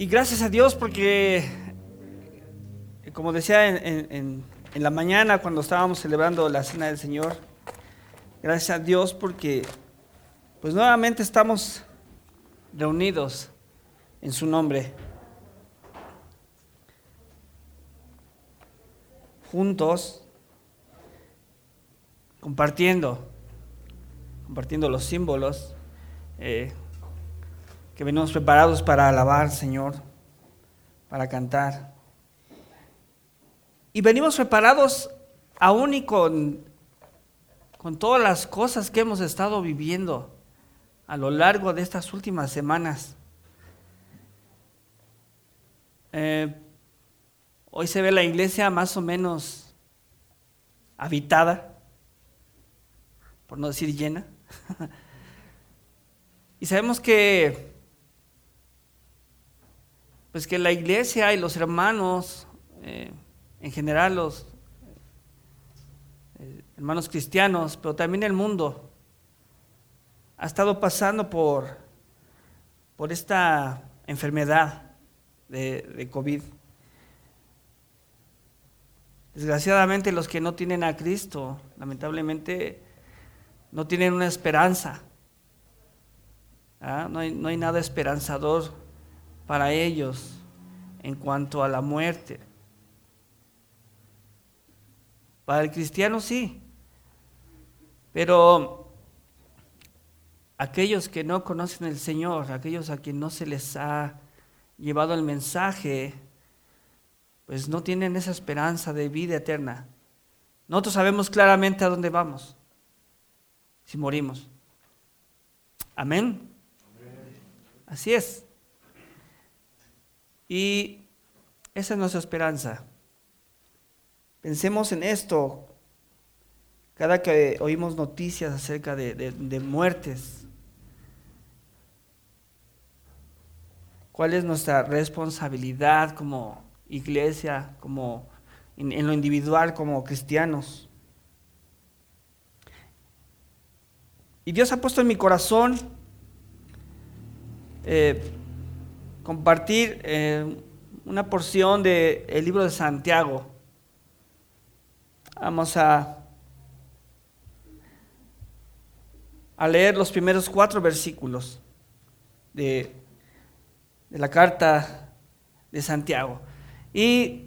Y gracias a Dios porque, como decía en, la mañana cuando estábamos celebrando la cena del Señor, gracias a Dios porque pues nuevamente estamos reunidos en su nombre, juntos, compartiendo, compartiendo los símbolos. Eh, que venimos preparados para alabar, Señor, para cantar. Y venimos preparados aún y con, con todas las cosas que hemos estado viviendo a lo largo de estas últimas semanas. Eh, hoy se ve la iglesia más o menos habitada, por no decir llena. y sabemos que pues que la iglesia y los hermanos, eh, en general los eh, hermanos cristianos, pero también el mundo, ha estado pasando por, por esta enfermedad de, COVID. Desgraciadamente los que no tienen a Cristo, lamentablemente, no tienen una esperanza. ¿ah? No, hay, no hay nada esperanzador para ellos en cuanto a la muerte. Para el cristiano sí, pero aquellos que no conocen al Señor, aquellos a quienes no se les ha llevado el mensaje, pues no tienen esa esperanza de vida eterna. Nosotros sabemos claramente a dónde vamos si morimos. Amén. Así es. Y esa es nuestra esperanza. Pensemos en esto cada que oímos noticias acerca de, muertes. ¿Cuál es nuestra responsabilidad como iglesia, como en, lo individual, como cristianos? Y Dios ha puesto en mi corazón eh, compartir eh, una porción del libro de Santiago. Vamos a, a leer los primeros cuatro versículos de, de la carta de Santiago. Y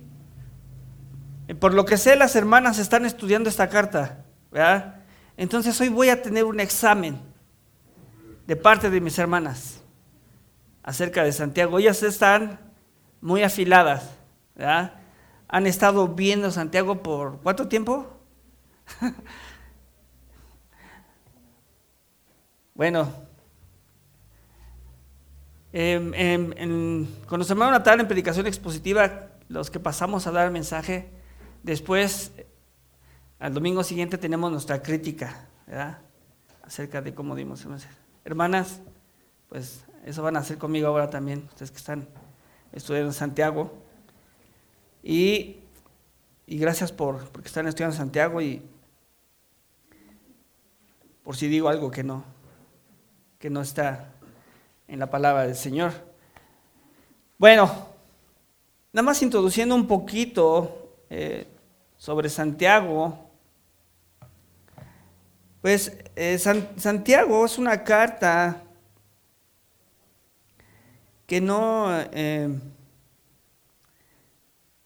eh, por lo que sé, las hermanas están estudiando esta carta, ¿verdad? Entonces hoy voy a tener un examen de parte de mis hermanas acerca de Santiago. Ellas están muy afiladas, ¿verdad? Han estado viendo Santiago por cuánto tiempo? bueno, em, em, cuando se hermano Natal en predicación expositiva, los que pasamos a dar mensaje, después, al domingo siguiente tenemos nuestra crítica, ¿verdad? Acerca de cómo dimos el mensaje. Hermanas, pues eso van a hacer conmigo ahora también, ustedes que están estudiando en Santiago. Y, gracias por porque están estudiando en Santiago y por si digo algo que no, que no está en la palabra del Señor. Bueno, nada más introduciendo un poquito eh, sobre Santiago. Pues eh, Santiago es una carta que no, eh,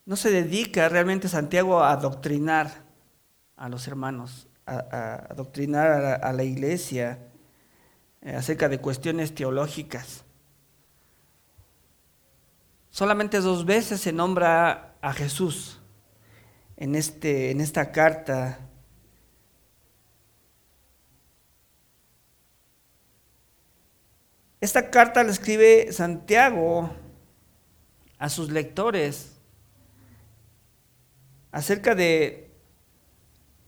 no se dedica realmente Santiago a adoctrinar a los hermanos, a, adoctrinar a la, iglesia eh, acerca de cuestiones teológicas. Solamente dos veces se nombra a Jesús en, este, en esta carta Esta carta la escribe Santiago a sus lectores acerca de,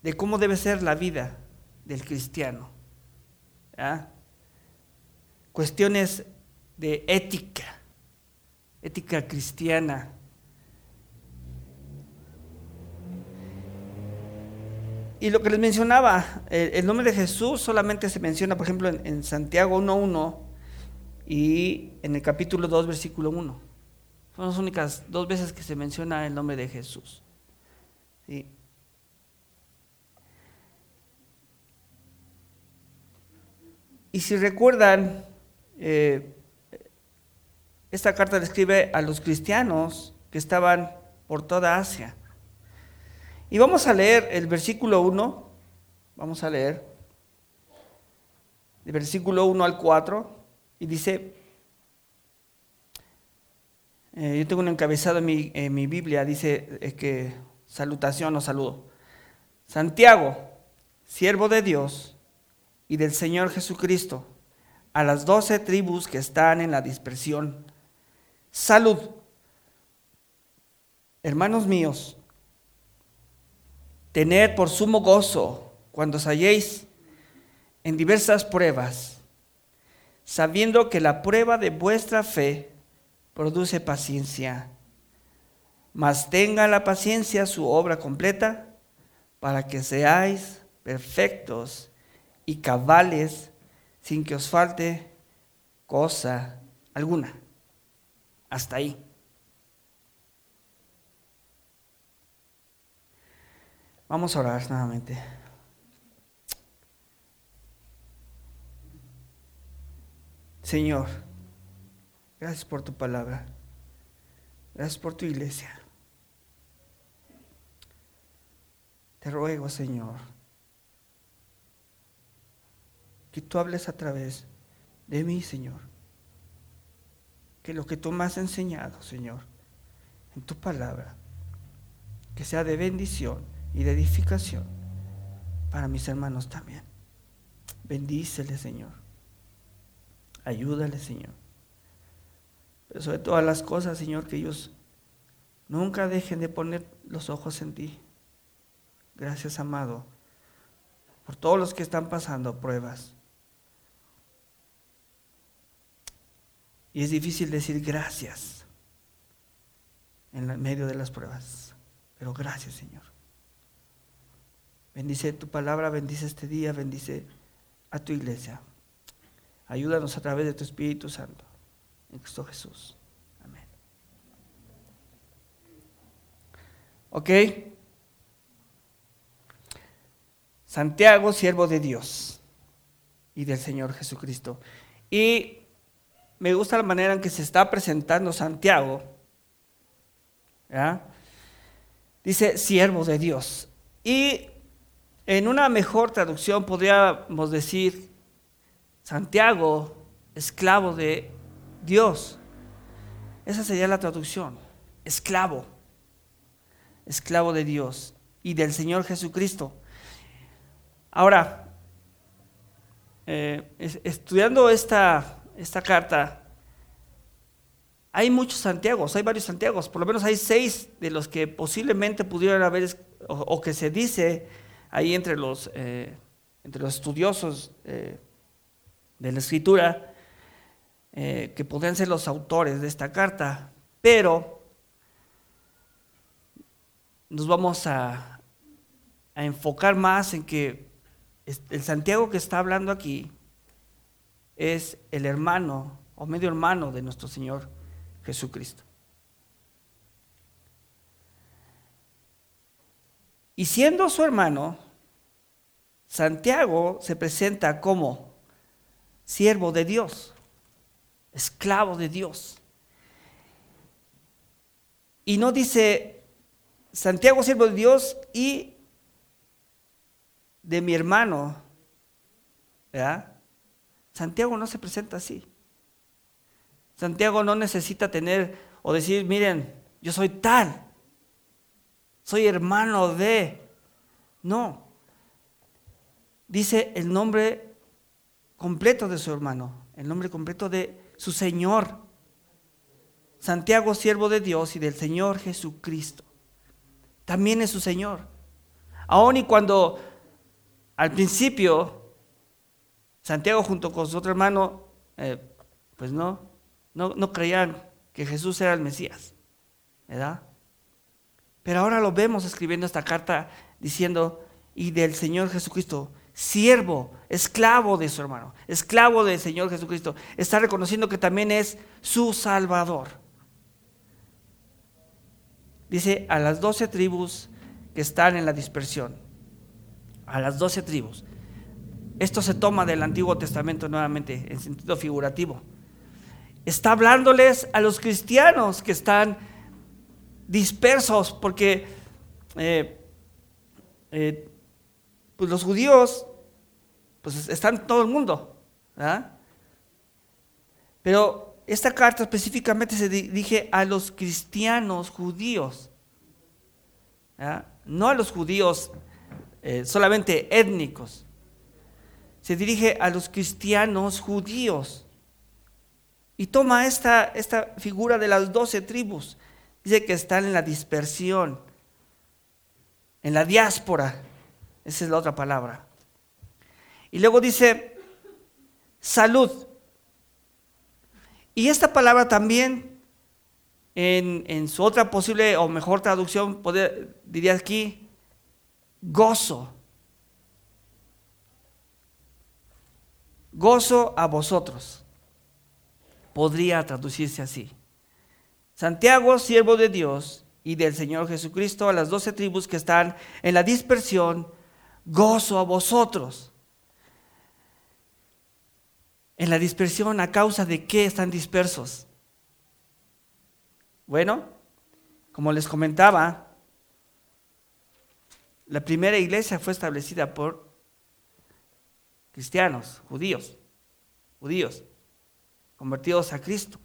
de cómo debe ser la vida del cristiano. Cuestiones de ética, ética cristiana. Y lo que les mencionaba, el, nombre de Jesús solamente se menciona, por ejemplo, en, en Santiago 1.1 y en el capítulo 2, versículo 1. Son las únicas dos veces que se menciona el nombre de Jesús. Y si recuerdan, eh, esta carta describe a los cristianos que estaban por toda Asia. Y vamos a leer el versículo 1, vamos a leer, el versículo 1 al 4, y dice, eh, yo tengo un encabezado en mi, Biblia, dice que salutación o saludo. Santiago, siervo de Dios y del Señor Jesucristo, a las doce tribus que están en la dispersión. Salud. Hermanos míos, tened por sumo gozo cuando os halléis en diversas pruebas, sabiendo que la prueba de vuestra fe produce paciencia. Mas tenga la paciencia su obra completa para que seáis perfectos y cabales sin que os falte cosa alguna. Hasta ahí. Vamos a orar nuevamente. Señor, gracias por tu palabra. Gracias por tu iglesia. Te ruego, Señor, que tú hables a través de mí, Señor. Que lo que tú me has enseñado, Señor, en tu palabra, que sea de bendición y de edificación para mis hermanos también. Bendícele, Señor. Ayúdale, Señor. Pero sobre todas las cosas, Señor, que ellos nunca dejen de poner los ojos en ti. Gracias, amado, por todos los que están pasando pruebas. Y es difícil decir gracias en medio de las pruebas. Pero gracias, Señor. Bendice tu palabra, bendice este día, bendice a tu iglesia. Ayúdanos a través de tu Espíritu Santo. En Cristo Jesús. Amén. ¿Ok? Santiago, siervo de Dios y del Señor Jesucristo. Y me gusta la manera en que se está presentando Santiago. Dice siervo de Dios. Y en una mejor traducción podríamos decir Santiago, esclavo de Dios. Esa sería la traducción. Esclavo. Esclavo de Dios y del Señor Jesucristo. Ahora, eh, estudiando esta, esta carta, hay muchos Santiagos, hay varios Santiagos, por lo menos hay seis de los que posiblemente pudieran haber, o que se dice ahí entre los, eh, entre los estudiosos eh, de la escritura, eh, que podrían ser los autores de esta carta, pero nos vamos a, a enfocar más en que el Santiago que está hablando aquí es el hermano o medio hermano de nuestro Señor Jesucristo. Y siendo su hermano, Santiago se presenta como siervo de Dios, esclavo de Dios. Y no dice Santiago siervo de Dios y de mi hermano. ¿verdad? Santiago no se presenta así. Santiago no necesita tener o decir, miren, yo soy tal soy hermano de. No. Dice el nombre completo de su hermano, el nombre completo de su Señor. Santiago, siervo de Dios y del Señor Jesucristo. También es su Señor. Aun y cuando al principio Santiago junto con su otro hermano, eh, pues no, no, no creían que Jesús era el Mesías, ¿verdad? Pero ahora lo vemos escribiendo esta carta diciendo, y del Señor Jesucristo, siervo, esclavo de su hermano, esclavo del Señor Jesucristo. Está reconociendo que también es su Salvador. dice a las doce tribus que están en la dispersión. A las doce tribus. Esto se toma del Antiguo Testamento nuevamente, en sentido figurativo. Está hablándoles a los cristianos que están dispersos, porque eh, eh, pues los judíos pues están todo el mundo. Pero esta carta específicamente se dirige a los cristianos judíos, no a los judíos eh, solamente étnicos se dirige a los cristianos judíos. Y toma esta, esta figura de las doce tribus. Dice que están en la dispersión, en la diáspora. Esa es la otra palabra. Y luego dice salud. Y esta palabra también, en, su otra posible o mejor traducción, poder, diría aquí, gozo. gozo a vosotros. Podría traducirse así. Santiago, siervo de Dios y del Señor Jesucristo, a las doce tribus que están en la dispersión, gozo a vosotros. En la dispersión, ¿a causa de qué están dispersos? Bueno, como les comentaba, la primera iglesia fue establecida por cristianos, judíos, judíos, convertidos a Cristo.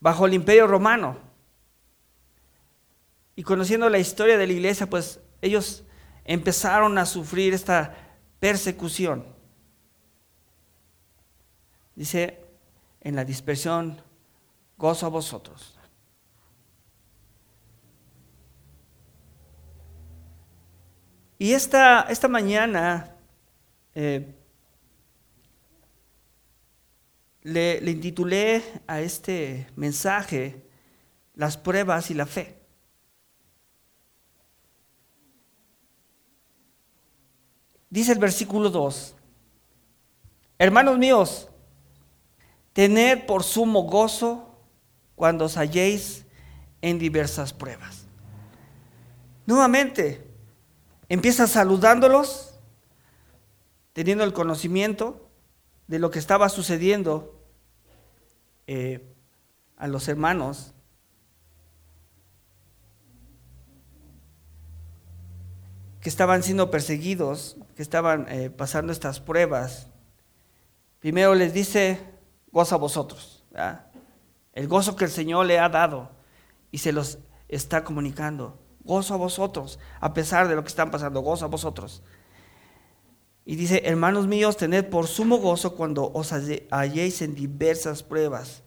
Bajo el imperio romano. Y conociendo la historia de la iglesia, pues ellos empezaron a sufrir esta persecución. Dice, en la dispersión, gozo a vosotros. Y esta, esta mañana eh, le, le intitulé a este mensaje las pruebas y la fe. Dice el versículo 2, hermanos míos, tened por sumo gozo cuando os halléis en diversas pruebas. Nuevamente, Empieza saludándolos, teniendo el conocimiento de lo que estaba sucediendo eh, a los hermanos. Que estaban siendo perseguidos, que estaban eh, pasando estas pruebas. Primero les dice, goza vosotros. El gozo que el Señor le ha dado y se los está comunicando. Gozo a vosotros, a pesar de lo que están pasando, gozo a vosotros. Y dice, hermanos míos, tened por sumo gozo cuando os halléis en diversas pruebas.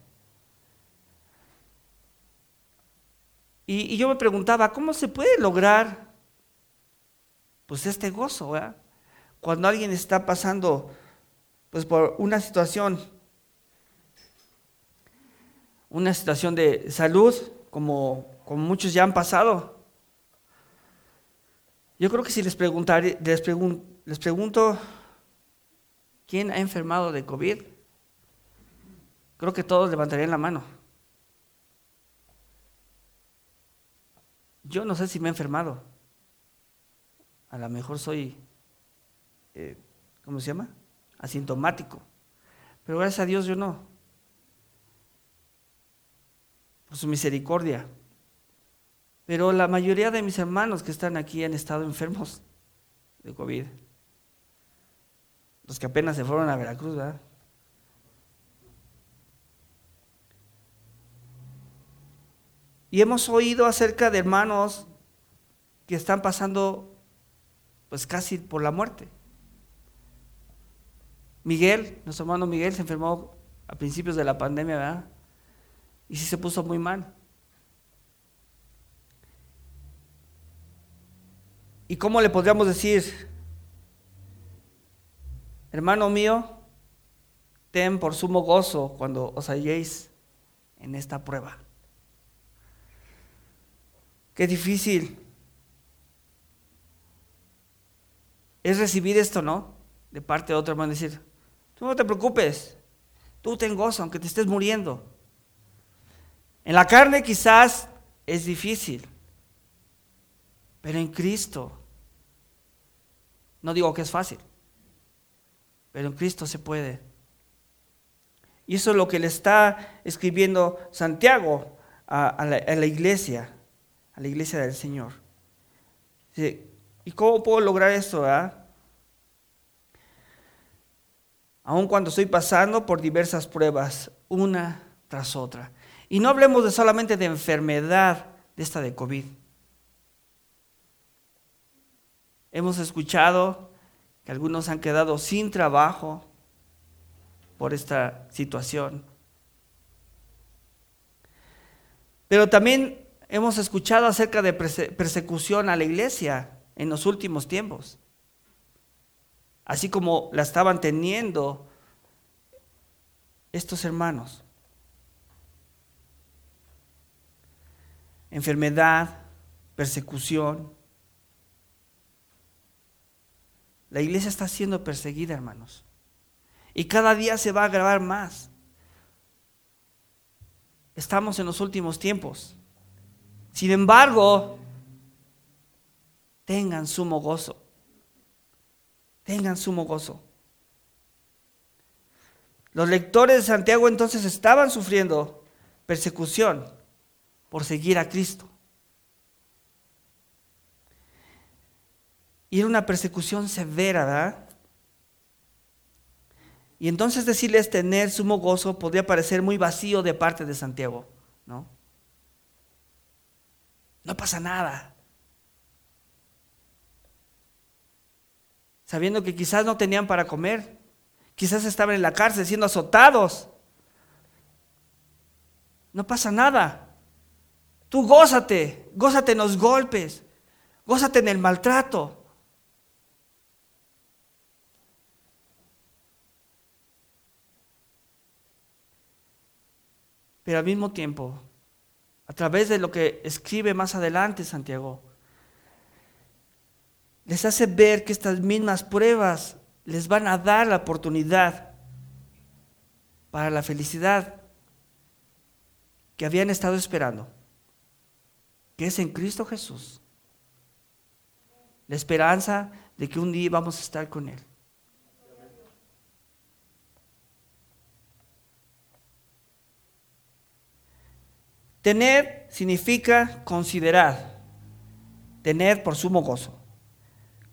Y, yo me preguntaba, ¿cómo se puede lograr pues este gozo? Cuando alguien está pasando pues por una situación, una situación de salud, como, como muchos ya han pasado, yo creo que si les, preguntaré, les, les pregunto quién ha enfermado de COVID, creo que todos levantarían la mano. Yo no sé si me he enfermado. A lo mejor soy, eh, ¿cómo se llama? Asintomático. Pero gracias a Dios yo no. Por su misericordia. Pero la mayoría de mis hermanos que están aquí han estado enfermos de COVID. Los que apenas se fueron a Veracruz, ¿verdad? Y hemos oído acerca de hermanos que están pasando pues casi por la muerte. Miguel, nuestro hermano Miguel se enfermó a principios de la pandemia, ¿verdad? Y sí se puso muy mal. ¿Y cómo le podríamos decir? Hermano mío, ten por sumo gozo cuando os halléis en esta prueba. Qué difícil es recibir esto, ¿no? De parte de otro hermano, decir, tú no te preocupes, tú ten gozo aunque te estés muriendo. En la carne quizás es difícil, pero en Cristo, no digo que es fácil, pero en Cristo se puede. Y eso es lo que le está escribiendo Santiago a, la, iglesia, a la iglesia del Señor. ¿Y cómo puedo lograr esto? Ah? Aun cuando estoy pasando por diversas pruebas, una tras otra. Y no hablemos de solamente de enfermedad de esta de COVID. Hemos escuchado que algunos han quedado sin trabajo por esta situación. Pero también hemos escuchado acerca de persecución a la iglesia en los últimos tiempos, así como la estaban teniendo estos hermanos. Enfermedad, persecución, La iglesia está siendo perseguida, hermanos. Y cada día se va a agravar más. Estamos en los últimos tiempos. Sin embargo, tengan sumo gozo. Tengan sumo gozo. Los lectores de Santiago entonces estaban sufriendo persecución por seguir a Cristo. Y era una persecución severa, ¿verdad? Y entonces decirles tener sumo gozo podría parecer muy vacío de parte de Santiago, ¿no? No pasa nada. Sabiendo que quizás no tenían para comer, quizás estaban en la cárcel siendo azotados. No pasa nada. Tú gózate, gózate en los golpes, gózate en el maltrato. Pero al mismo tiempo, a través de lo que escribe más adelante Santiago, les hace ver que estas mismas pruebas les van a dar la oportunidad para la felicidad que habían estado esperando, que es en Cristo Jesús. La esperanza de que un día vamos a estar con Él. Tener significa considerar. Tener por sumo gozo.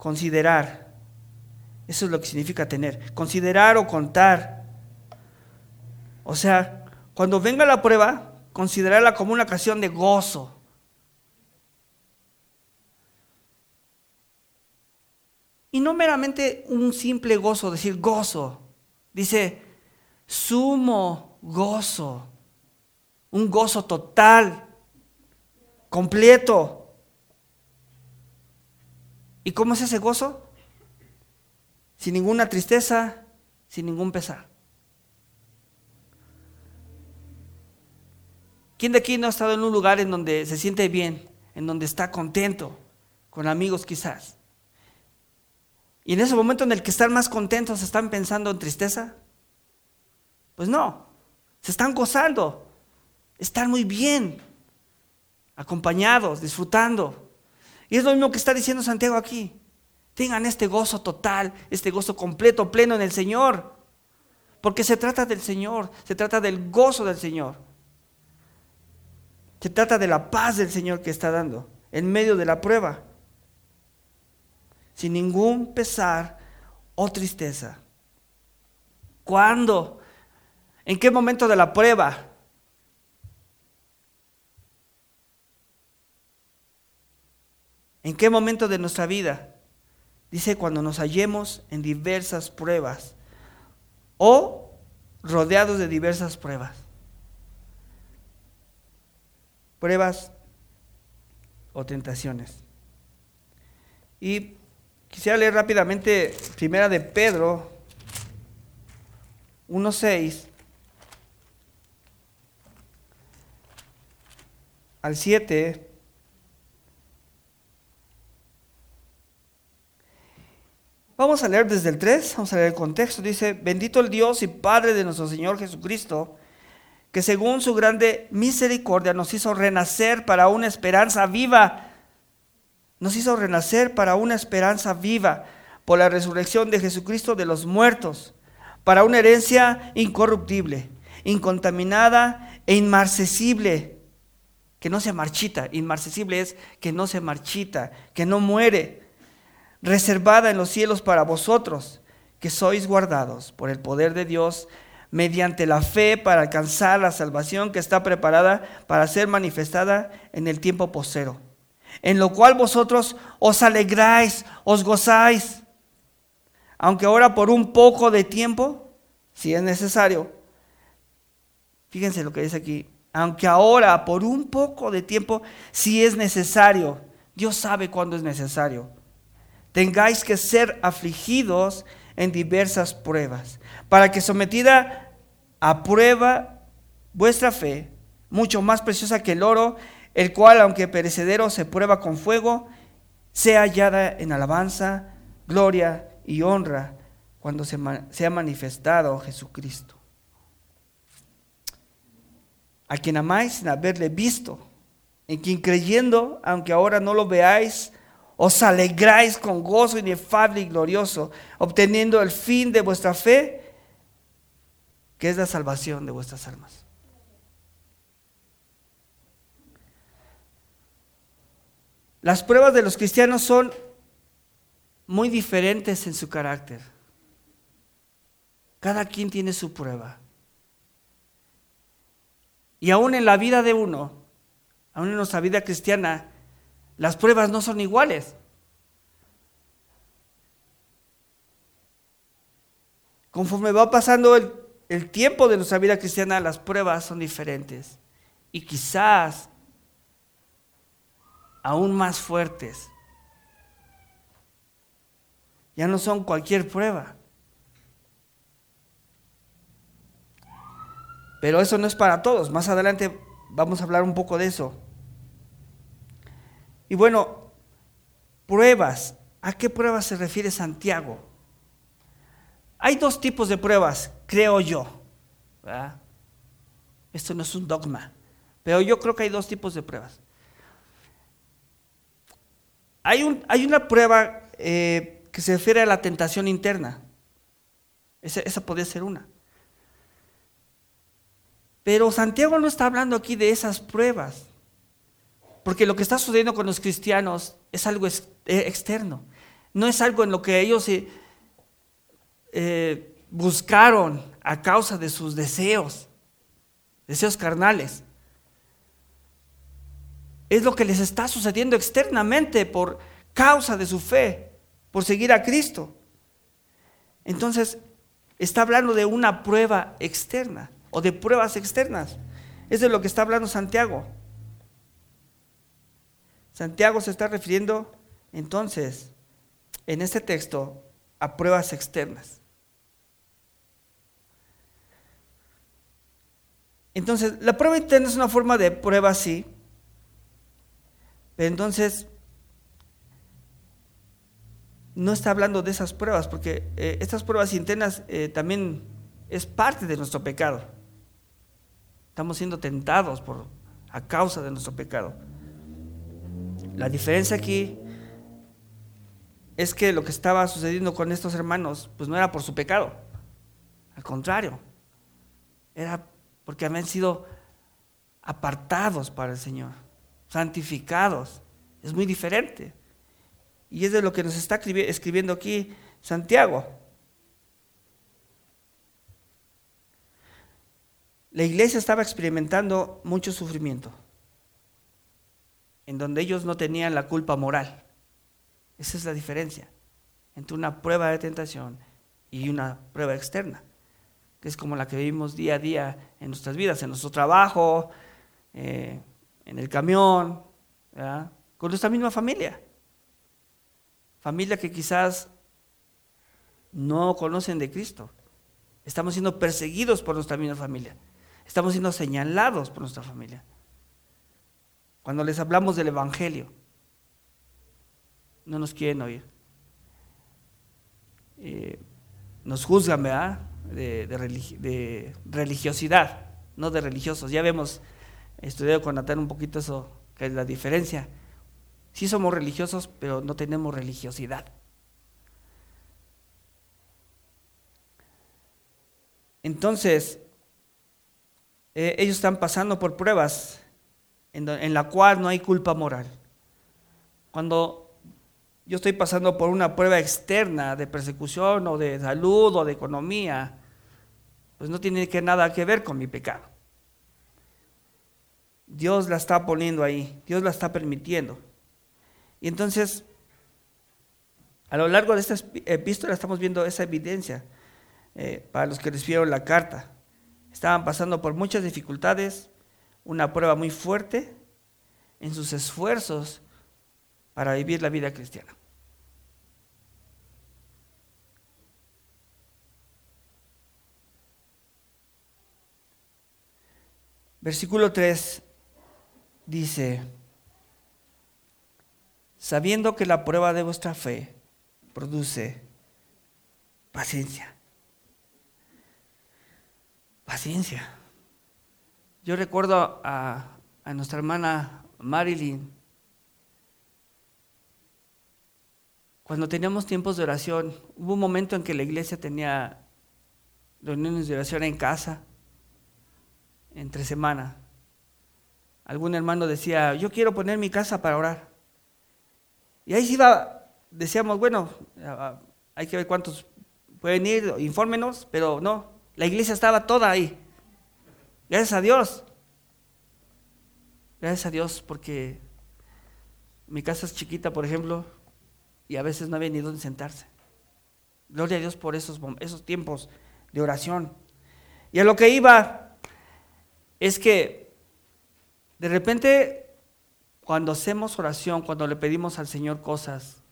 Considerar. Eso es lo que significa tener. Considerar o contar. O sea, cuando venga la prueba, considerarla como una ocasión de gozo. Y no meramente un simple gozo, decir gozo. Dice, sumo gozo un gozo total, completo. ¿Y cómo es ese gozo? Sin ninguna tristeza, sin ningún pesar. ¿Quién de aquí no ha estado en un lugar en donde se siente bien, en donde está contento, con amigos quizás? Y en ese momento en el que están más contentos, ¿están pensando en tristeza? Pues no, se están gozando, están muy bien, acompañados, disfrutando. Y es lo mismo que está diciendo Santiago aquí. Tengan este gozo total, este gozo completo, pleno en el Señor. Porque se trata del Señor, se trata del gozo del Señor. Se trata de la paz del Señor que está dando en medio de la prueba. Sin ningún pesar o tristeza. ¿Cuándo? ¿En qué momento de la prueba? ¿En qué momento de nuestra vida? Dice cuando nos hallemos en diversas pruebas o rodeados de diversas pruebas. Pruebas o tentaciones. Y quisiera leer rápidamente Primera de Pedro 1.6 al 7 Vamos a leer desde el 3, vamos a leer el contexto. Dice, bendito el Dios y Padre de nuestro Señor Jesucristo, que según su grande misericordia nos hizo renacer para una esperanza viva. Nos hizo renacer para una esperanza viva por la resurrección de Jesucristo de los muertos, para una herencia incorruptible, incontaminada e inmarcesible, que no se marchita. Inmarcesible es que no se marchita, que no muere, reservada en los cielos para vosotros, que sois guardados por el poder de Dios mediante la fe para alcanzar la salvación que está preparada para ser manifestada en el tiempo posero, en lo cual vosotros os alegráis, os gozáis, aunque ahora por un poco de tiempo, si es necesario, fíjense lo que dice aquí, aunque ahora por un poco de tiempo, si es necesario, Dios sabe cuándo es necesario, tengáis que ser afligidos en diversas pruebas, para que sometida a prueba vuestra fe, mucho más preciosa que el oro, el cual, aunque perecedero, se prueba con fuego, sea hallada en alabanza, gloria y honra cuando se, ha manifestado Jesucristo. A quien amáis sin haberle visto, en quien creyendo, aunque ahora no lo veáis, os alegráis con gozo inefable y glorioso, obteniendo el fin de vuestra fe, que es la salvación de vuestras almas. Las pruebas de los cristianos son muy diferentes en su carácter. Cada quien tiene su prueba. Y aún en la vida de uno, aún en nuestra vida cristiana, las pruebas no son iguales. Conforme va pasando el, tiempo de nuestra vida cristiana, las pruebas son diferentes. Y quizás aún más fuertes. Ya no son cualquier prueba. Pero eso no es para todos. Más adelante vamos a hablar un poco de eso. Y bueno, pruebas. ¿A qué pruebas se refiere Santiago? Hay dos tipos de pruebas, creo yo. Esto no es un dogma, pero yo creo que hay dos tipos de pruebas. Hay, un, hay una prueba eh, que se refiere a la tentación interna. Esa podría ser una. Pero Santiago no está hablando aquí de esas pruebas. Porque lo que está sucediendo con los cristianos es algo eh, externo. No es algo en lo que ellos eh, eh, buscaron a causa de sus deseos, deseos carnales. Es lo que les está sucediendo externamente por causa de su fe, por seguir a Cristo. Entonces, está hablando de una prueba externa o de pruebas externas. Es de lo que está hablando Santiago. Santiago se está refiriendo entonces en este texto a pruebas externas. Entonces, la prueba interna es una forma de prueba, sí, pero entonces no está hablando de esas pruebas, porque eh, estas pruebas internas eh, también es parte de nuestro pecado. Estamos siendo tentados por, a causa de nuestro pecado. La diferencia aquí es que lo que estaba sucediendo con estos hermanos, pues no era por su pecado. Al contrario, era porque habían sido apartados para el Señor, santificados. Es muy diferente. Y es de lo que nos está escribiendo aquí Santiago. La iglesia estaba experimentando mucho sufrimiento en donde ellos no tenían la culpa moral. Esa es la diferencia entre una prueba de tentación y una prueba externa, que es como la que vivimos día a día en nuestras vidas, en nuestro trabajo, eh, en el camión, con nuestra misma familia. Familia que quizás no conocen de Cristo. Estamos siendo perseguidos por nuestra misma familia. Estamos siendo señalados por nuestra familia. Cuando les hablamos del Evangelio, no nos quieren oír. Eh, nos juzgan, ¿verdad? De, religiosidad. no de religiosos. Ya vemos, estudiado con Natán un poquito eso, que es la diferencia. Sí somos religiosos, pero no tenemos religiosidad. Entonces, eh, ellos están pasando por pruebas en, la cual no hay culpa moral. Cuando yo estoy pasando por una prueba externa de persecución o de salud o de economía, pues no tiene que nada que ver con mi pecado. Dios la está poniendo ahí, Dios la está permitiendo. Y entonces, a lo largo de esta epístola estamos viendo esa evidencia eh, para los que recibieron la carta. Estaban pasando por muchas dificultades, una prueba muy fuerte en sus esfuerzos para vivir la vida cristiana. Versículo 3 dice, sabiendo que la prueba de vuestra fe produce paciencia. Paciencia. Yo recuerdo a, nuestra hermana Marilyn, cuando teníamos tiempos de oración, hubo un momento en que la iglesia tenía reuniones de oración en casa, entre semana. Algún hermano decía, yo quiero poner mi casa para orar. Y ahí se iba, decíamos, bueno, hay que ver cuántos pueden ir, infórmenos, pero no, la iglesia estaba toda ahí. Gracias a Dios. Gracias a Dios porque mi casa es chiquita, por ejemplo, y a veces no había ni dónde sentarse. Gloria a Dios por esos, esos tiempos de oración. Y a lo que iba es que de repente cuando hacemos oración, cuando le pedimos al Señor cosas,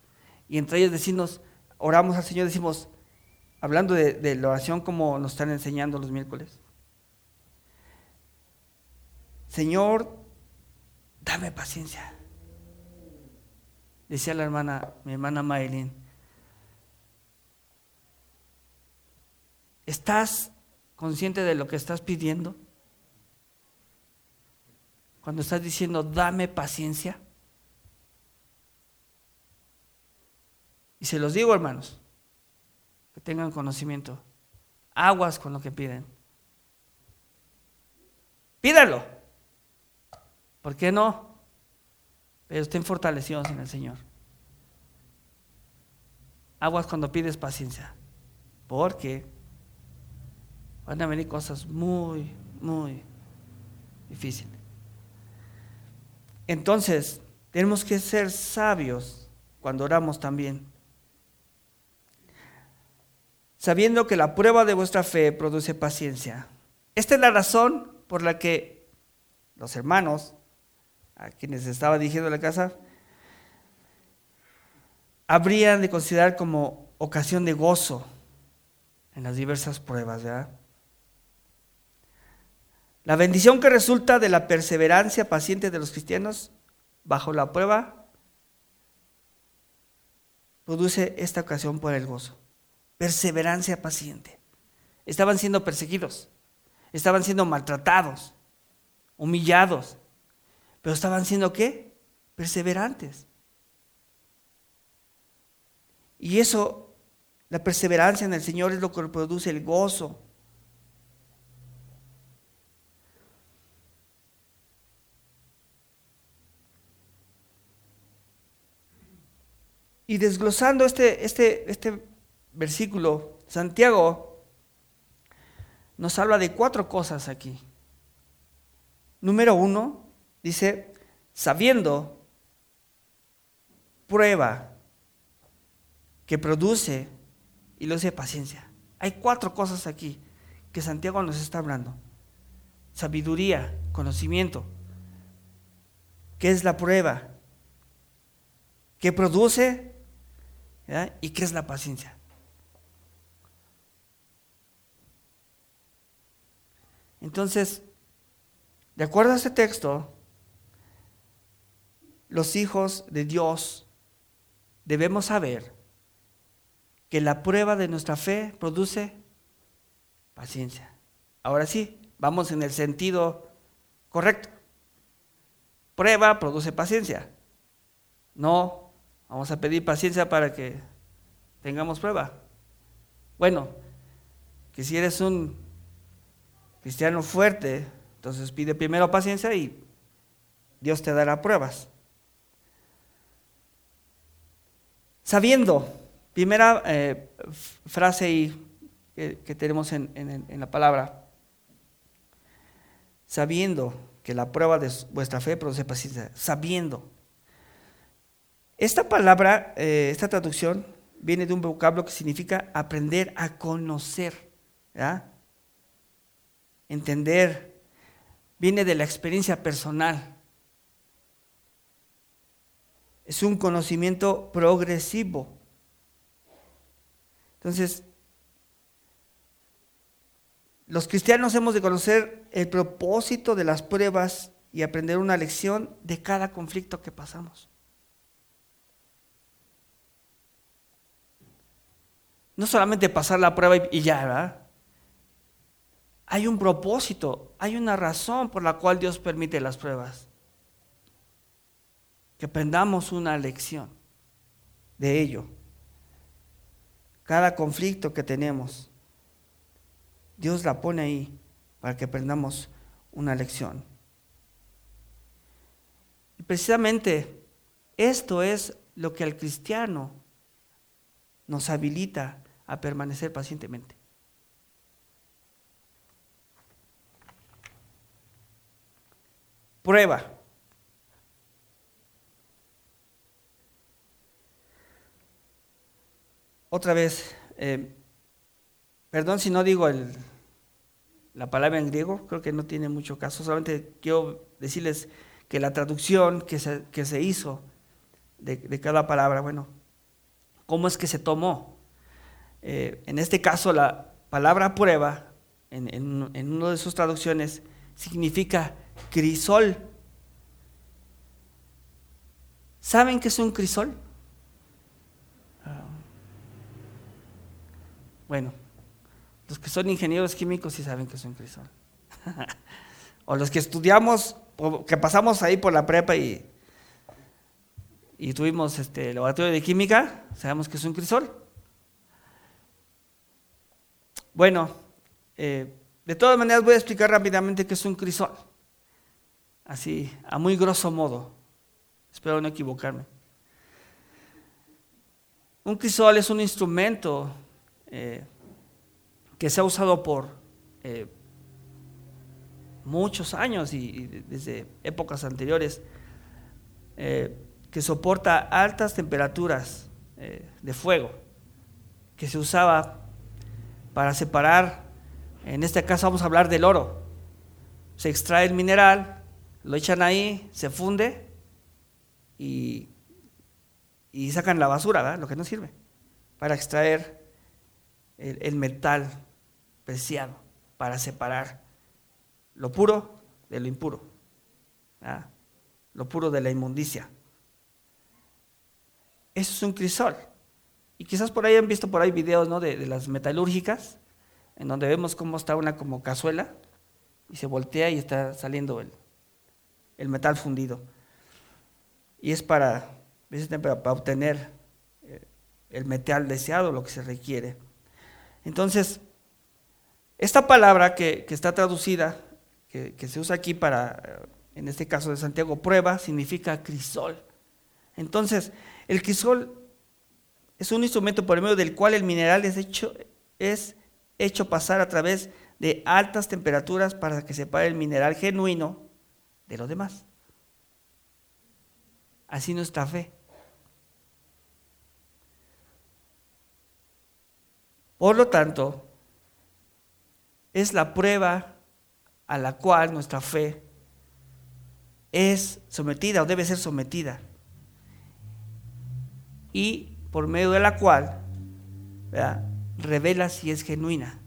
y entre ellas decimos, oramos al Señor, decimos, hablando de, la oración como nos están enseñando los miércoles, Señor, dame paciencia. Decía la hermana, mi hermana Maylin, ¿estás consciente de lo que estás pidiendo? Cuando estás diciendo, dame paciencia. Y se los digo, hermanos, que tengan conocimiento. Aguas con lo que piden. Pídalo. ¿Por qué no? Pero estén fortalecidos en el Señor. Aguas cuando pides paciencia. Porque van a venir cosas muy, muy difíciles. Entonces, tenemos que ser sabios cuando oramos también. Sabiendo que la prueba de vuestra fe produce paciencia. Esta es la razón por la que los hermanos, a quienes estaba dirigiendo la casa, habrían de considerar como ocasión de gozo en las diversas pruebas, ¿verdad? La bendición que resulta de la perseverancia paciente de los cristianos bajo la prueba produce esta ocasión por el gozo. Perseverancia paciente. Estaban siendo perseguidos, estaban siendo maltratados, humillados, pero estaban siendo qué? Perseverantes. Y eso, la perseverancia en el Señor es lo que produce el gozo Y desglosando este, este, este versículo, Santiago nos habla de cuatro cosas aquí. Número uno, dice, sabiendo, prueba, que produce y lo hace paciencia. Hay cuatro cosas aquí que Santiago nos está hablando. Sabiduría, conocimiento. ¿Qué es la prueba? ¿Qué produce? ¿Y qué es la paciencia? Entonces, de acuerdo a este texto, los hijos de Dios debemos saber que la prueba de nuestra fe produce paciencia. Ahora sí, vamos en el sentido correcto. Prueba produce paciencia. No, vamos a pedir paciencia para que tengamos prueba. Bueno, que si eres un cristiano fuerte, entonces pide primero paciencia y Dios te dará pruebas. Sabiendo, primera eh, frase que, tenemos en, la palabra, sabiendo que la prueba de vuestra fe produce paciencia, sabiendo. Esta palabra, eh, esta traducción, viene de un vocablo que significa aprender a conocer, entender, viene de la experiencia personal. Es un conocimiento progresivo. Entonces, los cristianos hemos de conocer el propósito de las pruebas y aprender una lección de cada conflicto que pasamos. No solamente pasar la prueba y ya, ¿verdad? Hay un propósito, hay una razón por la cual Dios permite las pruebas. Que aprendamos una lección de ello. Cada conflicto que tenemos Dios la pone ahí para que aprendamos una lección. Y precisamente esto es lo que al cristiano nos habilita a permanecer pacientemente. Prueba. Otra vez, eh, perdón si no digo la palabra en griego, creo que no tiene mucho caso, solamente quiero decirles que la traducción que se, que se hizo de, cada palabra, bueno, ¿cómo es que se tomó? Eh, en este caso, la palabra prueba, en, en, una de sus traducciones, significa crisol. ¿Saben qué es un crisol? Bueno, los que son ingenieros químicos sí saben que es un crisol. o los que estudiamos, que pasamos ahí por la prepa y, y tuvimos este laboratorio de química, sabemos que es un crisol. Bueno, eh, de todas maneras voy a explicar rápidamente qué es un crisol. Así, a muy grosso modo. Espero no equivocarme. Un crisol es un instrumento eh, que se ha usado por eh, muchos años y, desde épocas anteriores, eh, que soporta altas temperaturas de fuego, que se usaba para separar, en este caso vamos a hablar del oro. Se extrae el mineral, lo echan ahí, se funde y, sacan la basura, lo que no sirve, para extraer el metal preciado para separar lo puro de lo impuro, lo puro de la inmundicia. Eso es un crisol. Y quizás por ahí han visto por ahí videos ¿no? de, las metalúrgicas, en donde vemos cómo está una como cazuela y se voltea y está saliendo el, el metal fundido. Y es para, para obtener eh, el metal deseado, lo que se requiere. Entonces, esta palabra que, está traducida, que, se usa aquí para, eh, en este caso de Santiago, prueba, significa crisol. Entonces, el crisol es un instrumento por medio del cual el mineral es hecho, es hecho pasar a través de altas temperaturas para que separe el mineral genuino de lo demás. Así nuestra fe. Por lo tanto, es la prueba a la cual nuestra fe es sometida o debe ser sometida. Y por medio de la cual revela si es genuina.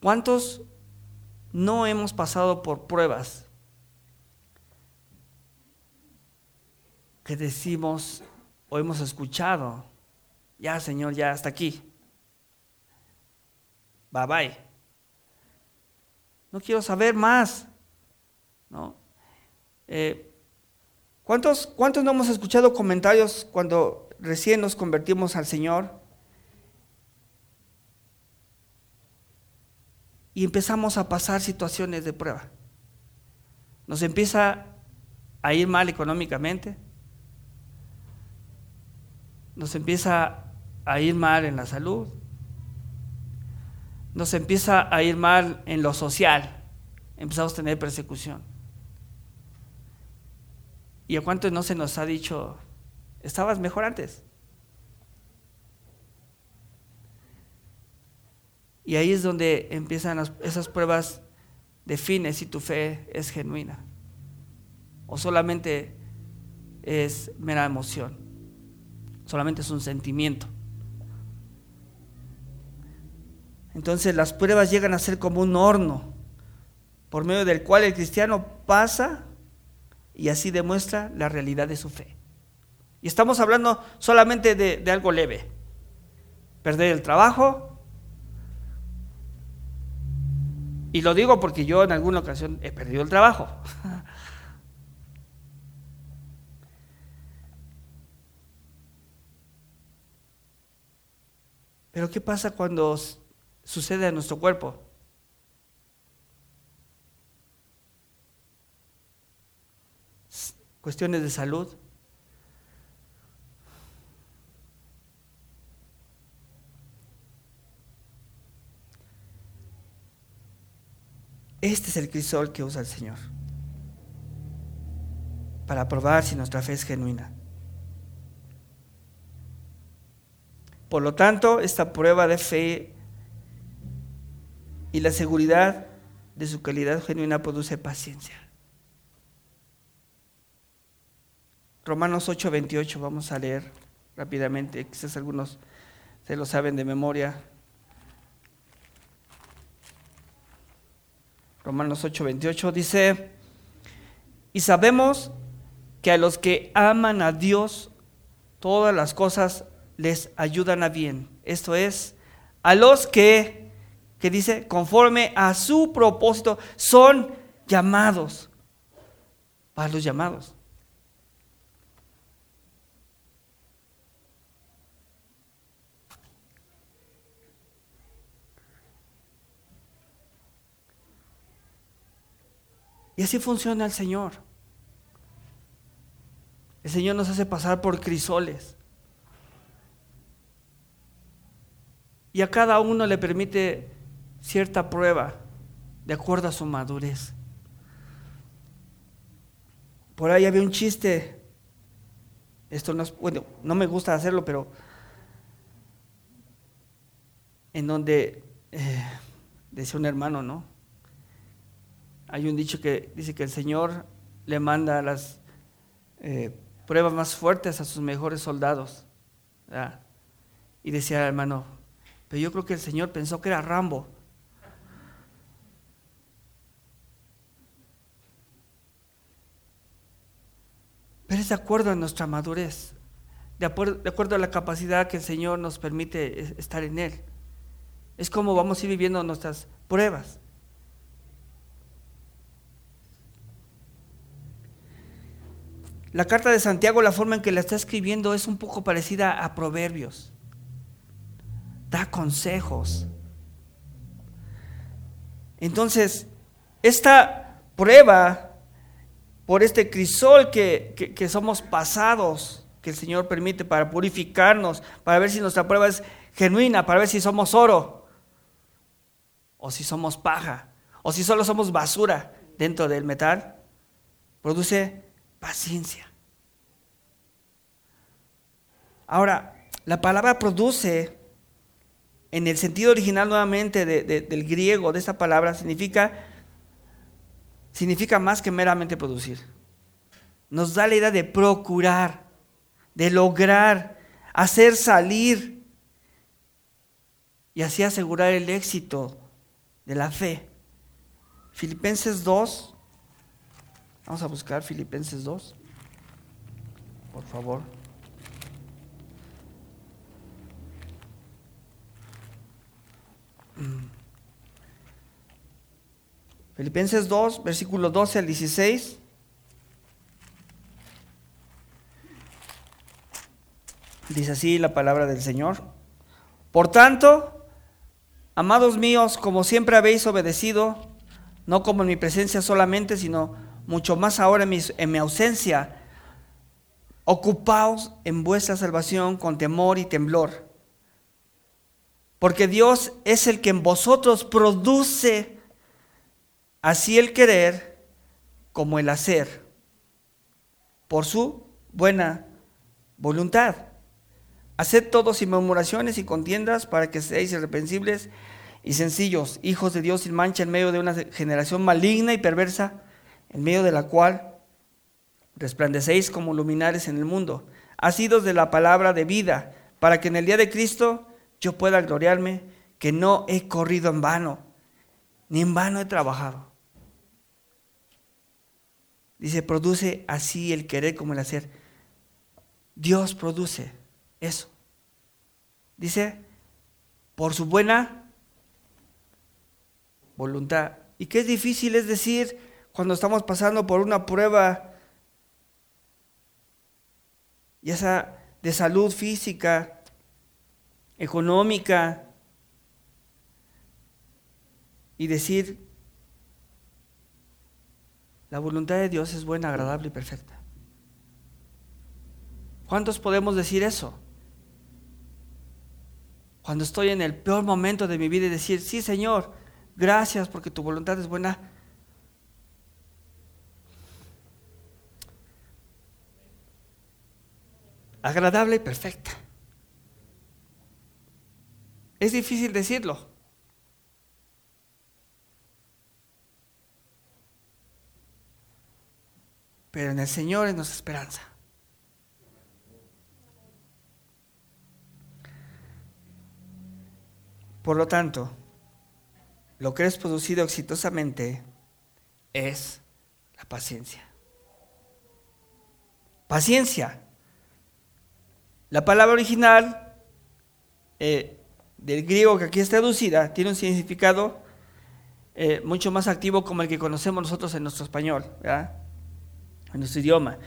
¿Cuántos no hemos pasado por pruebas que decimos o hemos escuchado, ya Señor, ya hasta aquí? bye bye. no quiero saber más. ¿No? Eh, ¿cuántos, ¿Cuántos no hemos escuchado comentarios cuando recién nos convertimos al Señor? Y empezamos a pasar situaciones de prueba. Nos empieza a ir mal económicamente. Nos empieza a ir mal en la salud. Nos empieza a ir mal en lo social. Empezamos a tener persecución. ¿Y a cuántos no se nos ha dicho, estabas mejor antes? Y ahí es donde empiezan esas pruebas, define si tu fe es genuina o solamente es mera emoción, solamente es un sentimiento. Entonces las pruebas llegan a ser como un horno por medio del cual el cristiano pasa y así demuestra la realidad de su fe. Y estamos hablando solamente de, algo leve. Perder el trabajo. Y lo digo porque yo en alguna ocasión he perdido el trabajo. Pero ¿qué pasa cuando sucede en nuestro cuerpo? cuestiones de salud. Este es el crisol que usa el Señor para probar si nuestra fe es genuina. Por lo tanto, esta prueba de fe y la seguridad de su calidad genuina produce paciencia. Romanos 8, 28, vamos a leer rápidamente, quizás algunos se lo saben de memoria. Romanos 8, 28 dice, y sabemos que a los que aman a Dios, todas las cosas les ayudan a bien. Esto es, a los que, que dice, conforme a su propósito, son llamados. Para los llamados. Y así funciona el Señor. El Señor nos hace pasar por crisoles. Y a cada uno le permite cierta prueba de acuerdo a su madurez. Por ahí había un chiste. Esto no es, bueno, no me gusta hacerlo, pero en donde eh, decía un hermano, ¿no? Hay un dicho que dice que el Señor le manda las eh, pruebas más fuertes a sus mejores soldados. Y decía el hermano, pero yo creo que el Señor pensó que era Rambo. Pero es de acuerdo a nuestra madurez, de de acuerdo a la capacidad que el Señor nos permite estar en Él. Es como vamos a ir viviendo nuestras pruebas. La carta de Santiago, la forma en que la está escribiendo es un poco parecida a Proverbios. Da consejos. Entonces, esta prueba por este crisol que, que, somos pasados, que el Señor permite para purificarnos, para ver si nuestra prueba es genuina, para ver si somos oro, o si somos paja, o si solo somos basura dentro del metal, produce paciencia. Ahora, la palabra produce, en el sentido original nuevamente del griego de esta palabra, significa, significa más que meramente producir. Nos da la idea de procurar, de lograr, hacer salir y así asegurar el éxito de la fe. Filipenses 2, Vamos a buscar Filipenses 2. Por favor. Filipenses 2, versículo 12 al 16. Dice así la palabra del Señor. Por tanto, amados míos, como siempre habéis obedecido, no como en mi presencia solamente, sino mucho más ahora en mi, en mi ausencia, ocupaos en vuestra salvación con temor y temblor. Porque Dios es el que en vosotros produce así el querer como el hacer, por su buena voluntad. Haced todo sin murmuraciones y contiendas para que seáis irreprensibles y sencillos, hijos de Dios sin mancha en medio de una generación maligna y perversa, en medio de la cual resplandecéis como luminares en el mundo, asidos de la palabra de vida, para que en el día de Cristo yo pueda gloriarme que no he corrido en vano, ni en vano he trabajado. Dice, produce así el querer como el hacer. Dios produce eso. Dice, por su buena voluntad. Y qué difícil es decir cuando estamos pasando por una prueba, ya sea de salud física, económica, y decir, la voluntad de Dios es buena, agradable y perfecta. ¿Cuántos podemos decir eso? Cuando estoy en el peor momento de mi vida y decir, sí Señor, gracias porque tu voluntad es buena. Agradable y perfecta. Es difícil decirlo. Pero en el Señor es nuestra esperanza. Por lo tanto, lo que es producido exitosamente es la paciencia. Paciencia. La palabra original eh, del griego que aquí es traducida tiene un significado eh, mucho más activo como el que conocemos nosotros en nuestro español. ¿verdad? En nuestro idioma.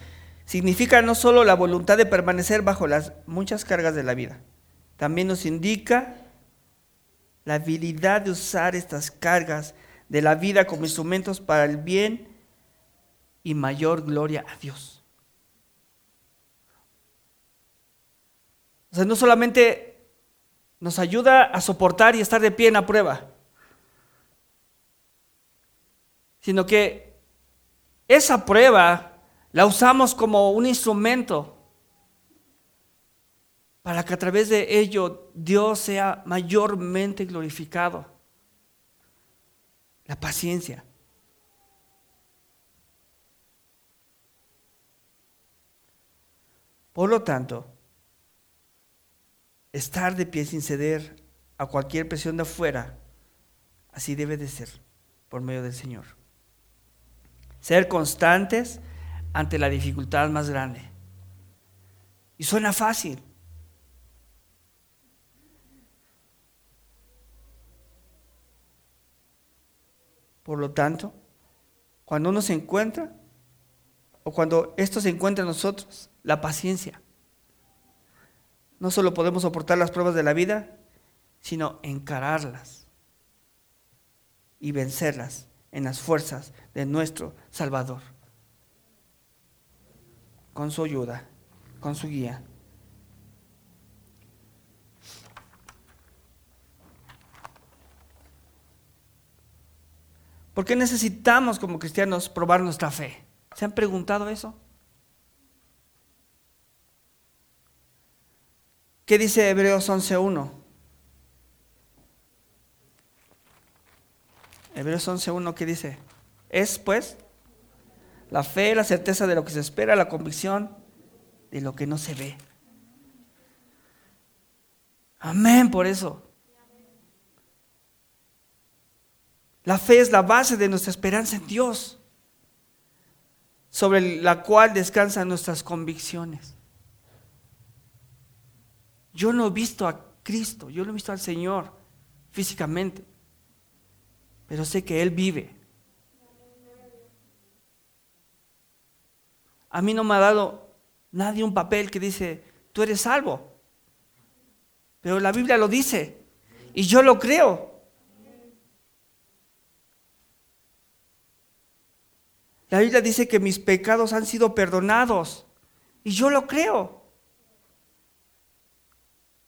Significa no solo la voluntad de permanecer bajo las muchas cargas de la vida, también nos indica la habilidad de usar estas cargas de la vida como instrumentos para el bien y mayor gloria a Dios. O sea, no solamente nos ayuda a soportar y estar de pie en la prueba, sino que esa prueba la usamos como un instrumento para que a través de ello Dios sea mayormente glorificado. La paciencia. Por lo tanto, estar de pie sin ceder a cualquier presión de afuera, así debe de ser por medio del Señor. Ser constantes ante la dificultad más grande. Y suena fácil. Por lo tanto, cuando uno se encuentra, o cuando esto se encuentra en nosotros, la paciencia. No solo podemos soportar las pruebas de la vida, sino encararlas y vencerlas en las fuerzas de nuestro Salvador con su ayuda, con su guía. ¿Por qué necesitamos como cristianos probar nuestra fe? ¿Se han preguntado eso? ¿Qué dice Hebreos 11.1? Hebreos 11.1, ¿qué dice? Es pues la fe, la certeza de lo que se espera, la convicción de lo que no se ve. Amén por eso. La fe es la base de nuestra esperanza en Dios, sobre la cual descansan nuestras convicciones. Yo no he visto a Cristo, yo no he visto al Señor físicamente, pero sé que Él vive A mí no me ha dado nadie un papel que dice, tú eres salvo. Pero la Biblia lo dice y yo lo creo. La Biblia dice que mis pecados han sido perdonados y yo lo creo.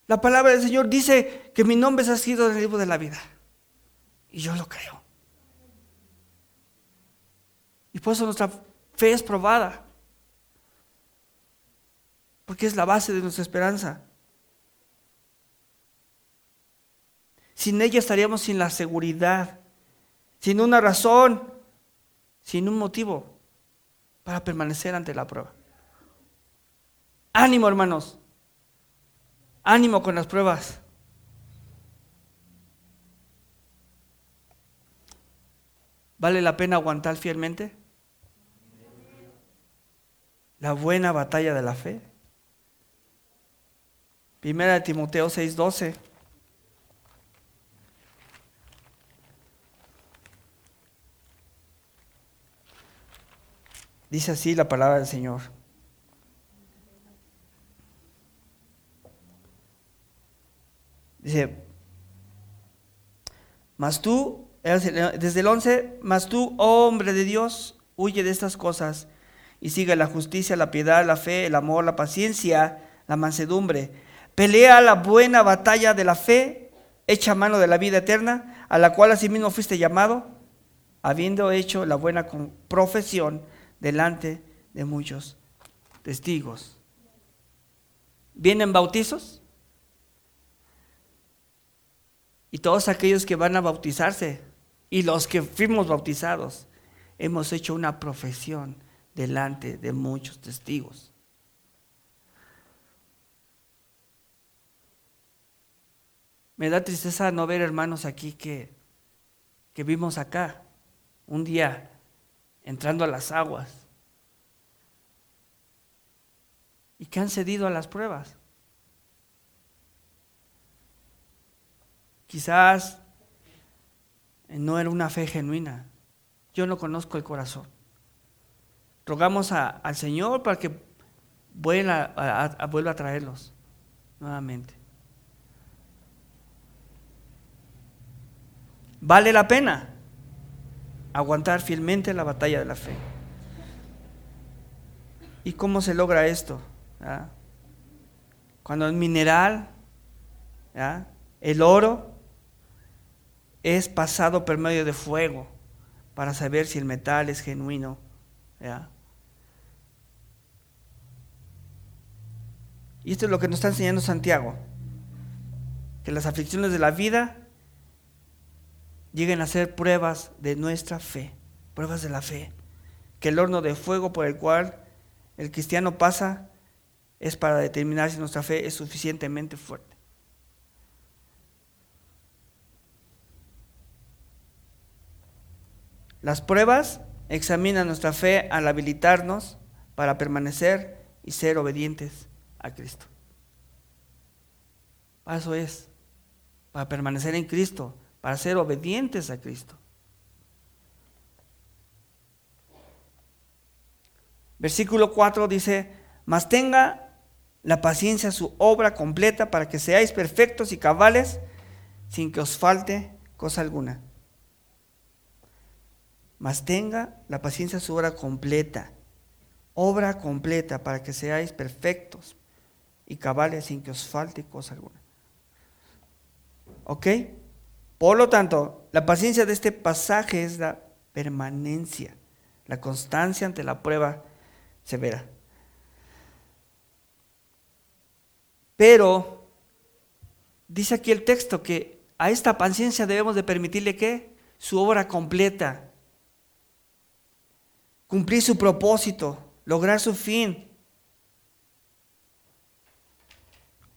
La palabra del Señor dice que mi nombre ha sido en el libro de la vida y yo lo creo. Y por eso nuestra fe es probada. Porque es la base de nuestra esperanza. Sin ella estaríamos sin la seguridad, sin una razón, sin un motivo para permanecer ante la prueba. Ánimo, hermanos. Ánimo con las pruebas. ¿Vale la pena aguantar fielmente? La buena batalla de la fe. Primera de Timoteo 6:12. Dice así la palabra del Señor. Dice, mas tú, desde el 11, mas tú, hombre de Dios, huye de estas cosas y sigue la justicia, la piedad, la fe, el amor, la paciencia, la mansedumbre. Pelea la buena batalla de la fe, echa mano de la vida eterna, a la cual asimismo fuiste llamado, habiendo hecho la buena profesión delante de muchos testigos. ¿Vienen bautizos? Y todos aquellos que van a bautizarse y los que fuimos bautizados, hemos hecho una profesión delante de muchos testigos. Me da tristeza no ver hermanos aquí que, que vimos acá un día entrando a las aguas y que han cedido a las pruebas. Quizás no era una fe genuina. Yo no conozco el corazón. Rogamos al Señor para que vuelva a, vuelva a traerlos nuevamente. Vale la pena aguantar fielmente la batalla de la fe. ¿Y cómo se logra esto? Cuando el mineral, el oro, es pasado por medio de fuego para saber si el metal es genuino. Y esto es lo que nos está enseñando Santiago, que las aflicciones de la vida lleguen a ser pruebas de nuestra fe, pruebas de la fe, que el horno de fuego por el cual el cristiano pasa es para determinar si nuestra fe es suficientemente fuerte. Las pruebas examinan nuestra fe al habilitarnos para permanecer y ser obedientes a Cristo. Eso es, para permanecer en Cristo, para ser obedientes a Cristo. Versículo 4 dice, mas tenga la paciencia su obra completa para que seáis perfectos y cabales sin que os falte cosa alguna. Mas tenga la paciencia su obra completa, obra completa para que seáis perfectos y cabales sin que os falte cosa alguna. ¿Ok? Por lo tanto, la paciencia de este pasaje es la permanencia, la constancia ante la prueba severa. Pero dice aquí el texto que a esta paciencia debemos de permitirle que su obra completa, cumplir su propósito, lograr su fin.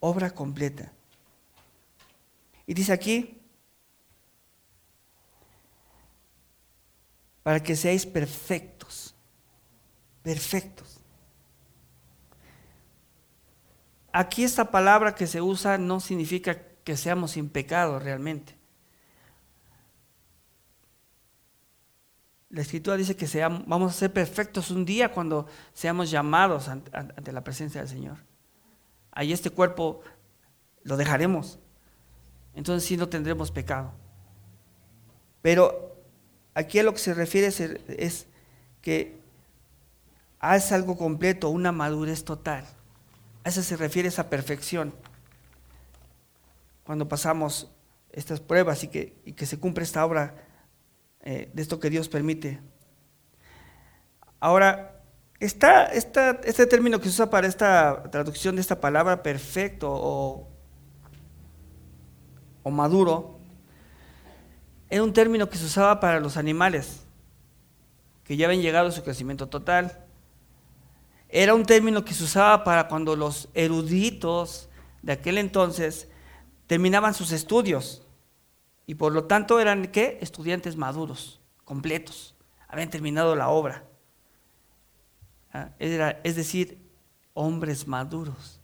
Obra completa. Y dice aquí, para que seáis perfectos, perfectos. Aquí esta palabra que se usa no significa que seamos sin pecado realmente. La escritura dice que seamos, vamos a ser perfectos un día cuando seamos llamados ante, la presencia del Señor. Ahí este cuerpo lo dejaremos. Entonces sí no tendremos pecado. Pero aquí a lo que se refiere es, que haz algo completo, una madurez total. A eso se refiere esa perfección. Cuando pasamos estas pruebas y que, se cumple esta obra eh, de esto que Dios permite. Ahora, este término que se usa para esta traducción de esta palabra perfecto o maduro, era un término que se usaba para los animales, que ya habían llegado a su crecimiento total. Era un término que se usaba para cuando los eruditos de aquel entonces terminaban sus estudios y por lo tanto eran qué? Estudiantes maduros, completos, habían terminado la obra. Ah, es decir, hombres maduros.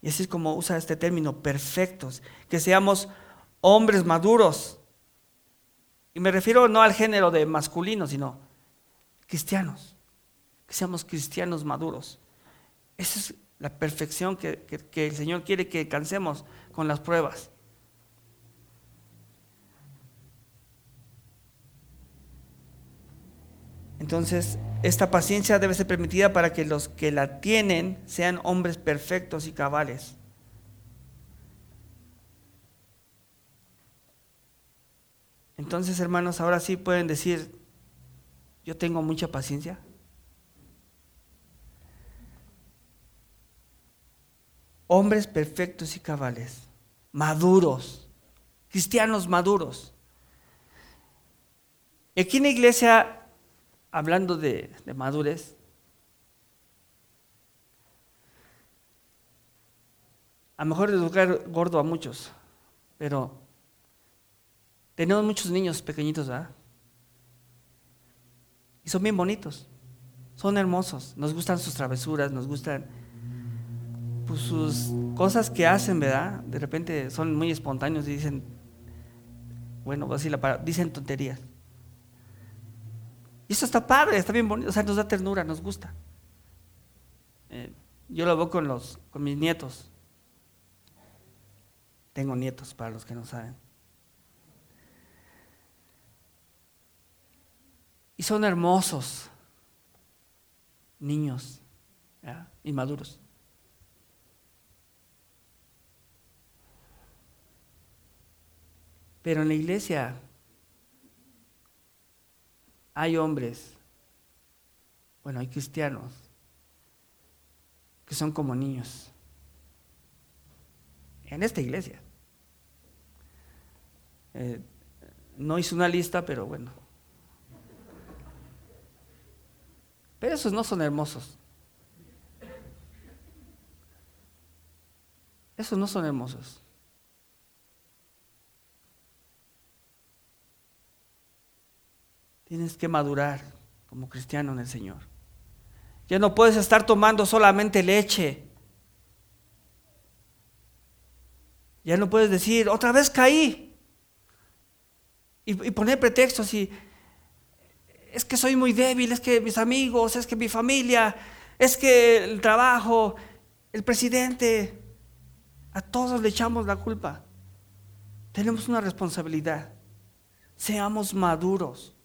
Y así es como usa este término, perfectos, que seamos hombres maduros. Y me refiero no al género de masculino, sino cristianos. Que seamos cristianos maduros. Esa es la perfección que, el Señor quiere que alcancemos con las pruebas. Entonces, esta paciencia debe ser permitida para que los que la tienen sean hombres perfectos y cabales. Entonces, hermanos, ahora sí pueden decir, yo tengo mucha paciencia. Hombres perfectos y cabales, maduros, cristianos maduros. Aquí en la iglesia, hablando de, de madurez, a lo mejor educar gordo a muchos, pero tenemos muchos niños pequeñitos, ¿verdad? Y son bien bonitos, son hermosos, nos gustan sus travesuras, nos gustan pues, sus cosas que hacen, ¿verdad? De repente son muy espontáneos y dicen, bueno, así la para, dicen tonterías. Y eso está padre, está bien bonito, o sea, nos da ternura, nos gusta. Eh, yo lo veo con, los, con mis nietos. Tengo nietos, para los que no saben. Y son hermosos, niños, inmaduros. Pero en la iglesia hay hombres, bueno, hay cristianos que son como niños. En esta iglesia. Eh, no hice una lista, pero bueno. Esos no son hermosos. Esos no son hermosos. Tienes que madurar como cristiano en el Señor. Ya no puedes estar tomando solamente leche. Ya no puedes decir, otra vez caí. Y, poner pretextos y es que soy muy débil, es que mis amigos, es que mi familia, es que el trabajo, el presidente, a todos le echamos la culpa. Tenemos una responsabilidad. Seamos maduros.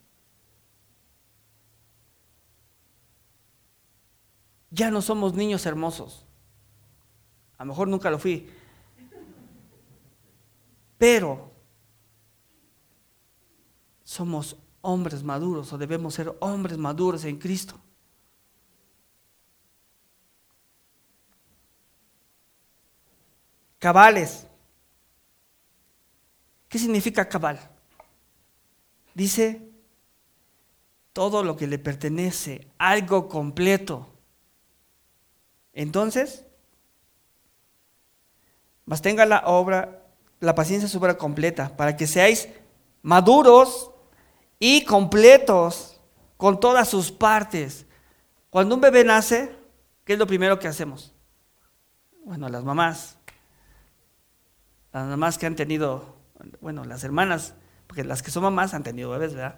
Ya no somos niños hermosos. A lo mejor nunca lo fui. Pero somos hombres maduros o debemos ser hombres maduros en Cristo. Cabales. ¿Qué significa cabal? Dice todo lo que le pertenece, algo completo. Entonces, más tenga la obra, la paciencia su obra completa, para que seáis maduros y completos con todas sus partes. Cuando un bebé nace, ¿qué es lo primero que hacemos? Bueno, las mamás, las mamás que han tenido, bueno, las hermanas, porque las que son mamás han tenido bebés, ¿verdad?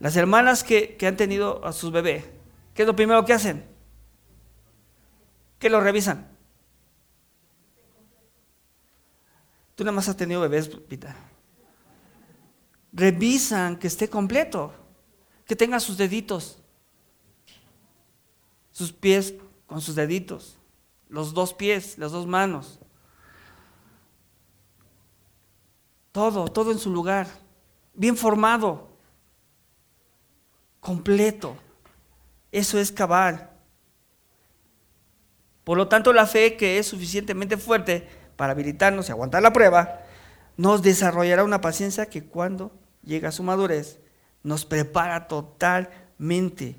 Las hermanas que, que han tenido a sus bebés, ¿qué es lo primero que hacen? ¿Qué lo revisan? Tú nada más has tenido bebés, Pita. Revisan que esté completo, que tenga sus deditos, sus pies con sus deditos, los dos pies, las dos manos. Todo, todo en su lugar, bien formado, completo. Eso es cabal. Por lo tanto, la fe que es suficientemente fuerte para habilitarnos y aguantar la prueba, nos desarrollará una paciencia que cuando llega a su madurez, nos prepara totalmente,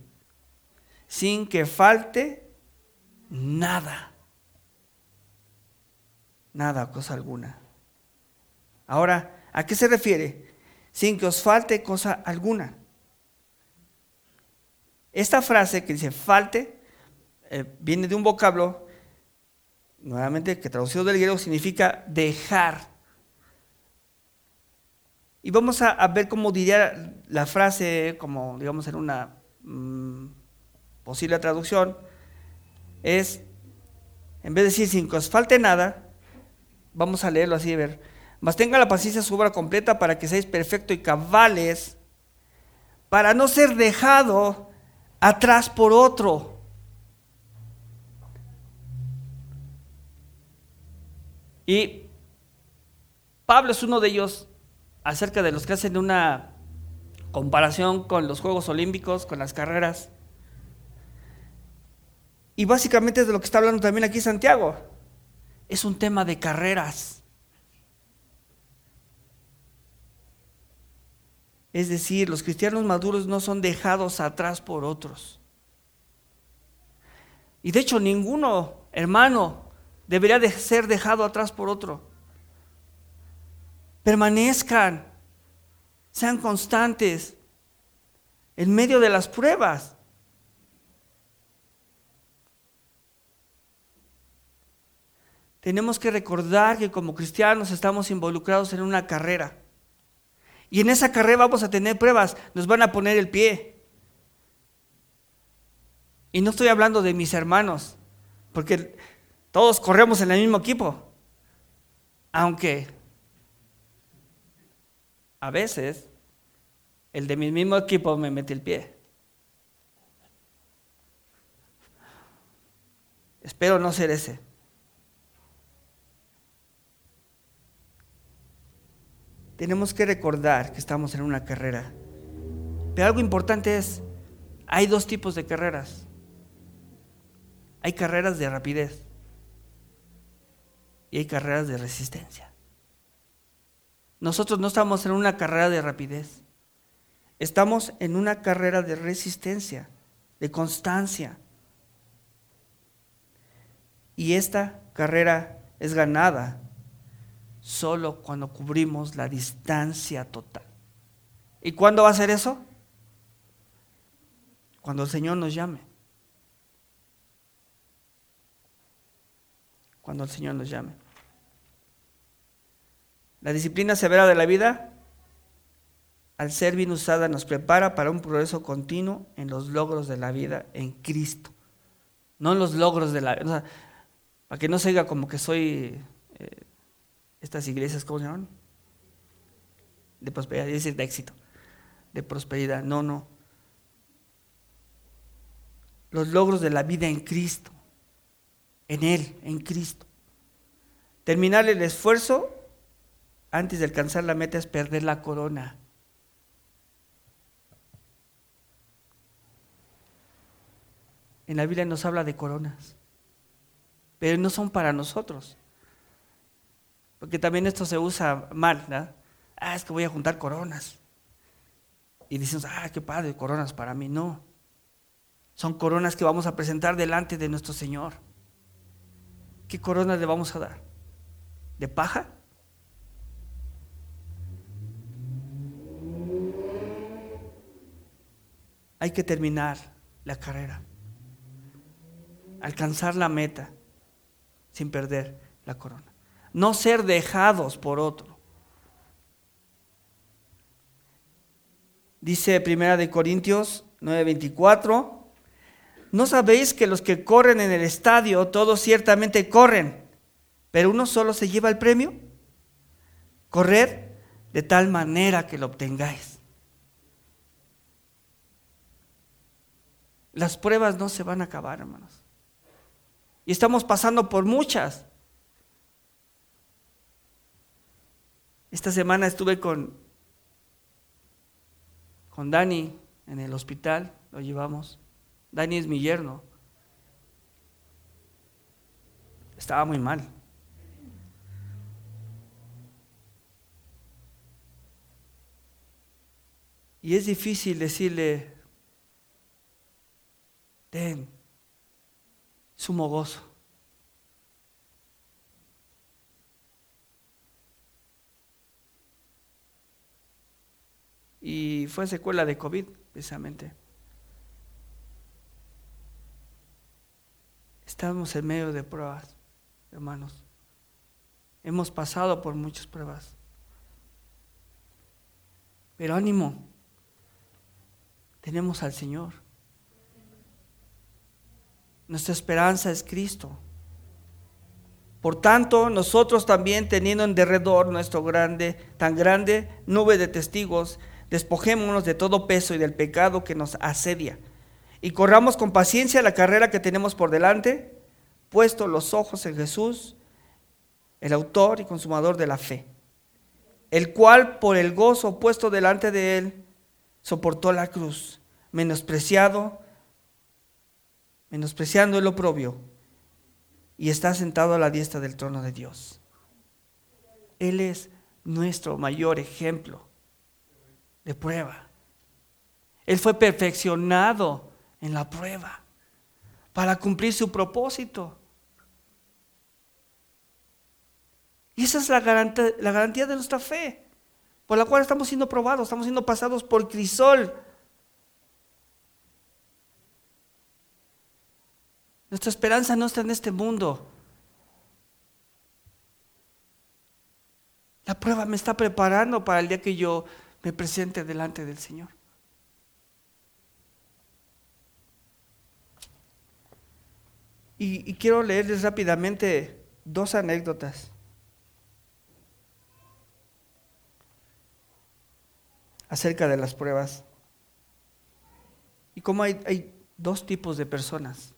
sin que falte nada. Nada, cosa alguna. Ahora, ¿a qué se refiere? Sin que os falte cosa alguna. Esta frase que dice falte eh, viene de un vocablo, nuevamente, que traducido del griego significa dejar. Y vamos a, ver cómo diría la frase, como digamos en una mm, posible traducción, es, en vez de decir sin que os falte nada, vamos a leerlo así, a ver, mas tenga la paciencia su obra completa para que seáis perfectos y cabales, para no ser dejado atrás por otro Y Pablo es uno de ellos acerca de los que hacen una comparación con los Juegos Olímpicos, con las carreras. Y básicamente es de lo que está hablando también aquí Santiago. Es un tema de carreras. Es decir, los cristianos maduros no son dejados atrás por otros. Y de hecho ninguno, hermano, debería de ser dejado atrás por otro. Permanezcan, sean constantes en medio de las pruebas. Tenemos que recordar que como cristianos estamos involucrados en una carrera. Y en esa carrera vamos a tener pruebas, nos van a poner el pie. Y no estoy hablando de mis hermanos, porque todos corremos en el mismo equipo. Aunque a veces el de mi mismo equipo me mete el pie. Espero no ser ese. Tenemos que recordar que estamos en una carrera. Pero algo importante es, hay dos tipos de carreras. Hay carreras de rapidez y hay carreras de resistencia. Nosotros no estamos en una carrera de rapidez, estamos en una carrera de resistencia, de constancia. Y esta carrera es ganada solo cuando cubrimos la distancia total. ¿Y cuándo va a ser eso? Cuando el Señor nos llame. Cuando el Señor nos llame. La disciplina severa de la vida, al ser bien usada, nos prepara para un progreso continuo en los logros de la vida en Cristo. No en los logros de la vida. para que no se diga como que soy eh, estas iglesias, ¿cómo se llaman? De prosperidad, es de éxito, de prosperidad. No, no. Los logros de la vida en Cristo, en Él, en Cristo. Terminar el esfuerzo antes de alcanzar la meta es perder la corona. En la Biblia nos habla de coronas, pero no son para nosotros. Porque también esto se usa mal, ¿no? Ah, es que voy a juntar coronas. Y decimos, ah, qué padre, coronas para mí. No. Son coronas que vamos a presentar delante de nuestro Señor. ¿Qué coronas le vamos a dar? ¿De paja? Hay que terminar la carrera, alcanzar la meta sin perder la corona, no ser dejados por otro. Dice Primera de Corintios 9:24, ¿no sabéis que los que corren en el estadio, todos ciertamente corren, pero uno solo se lleva el premio? Correr de tal manera que lo obtengáis. Las pruebas no se van a acabar, hermanos. Y estamos pasando por muchas. Esta semana estuve con, con Dani en el hospital, lo llevamos. Dani es mi yerno. Estaba muy mal. Y es difícil decirle, ten sumo gozo. Y fue secuela de COVID, precisamente. Estamos en medio de pruebas, hermanos. Hemos pasado por muchas pruebas. Pero ánimo, tenemos al Señor. Nuestra esperanza es Cristo. Por tanto, nosotros también teniendo en derredor nuestro grande, tan grande nube de testigos, despojémonos de todo peso y del pecado que nos asedia, y corramos con paciencia la carrera que tenemos por delante, puesto los ojos en Jesús, el autor y consumador de la fe, el cual por el gozo puesto delante de él, soportó la cruz, menospreciado, menospreciando el oprobio, y está sentado a la diestra del trono de Dios. Él es nuestro mayor ejemplo de prueba. Él fue perfeccionado en la prueba para cumplir su propósito. Y esa es la garantía, la garantía de nuestra fe, por la cual estamos siendo probados, estamos siendo pasados por crisol Nuestra esperanza no está en este mundo. La prueba me está preparando para el día que yo me presente delante del Señor. Y, quiero leerles rápidamente dos anécdotas. acerca de las pruebas. Y cómo hay, dos tipos de personas.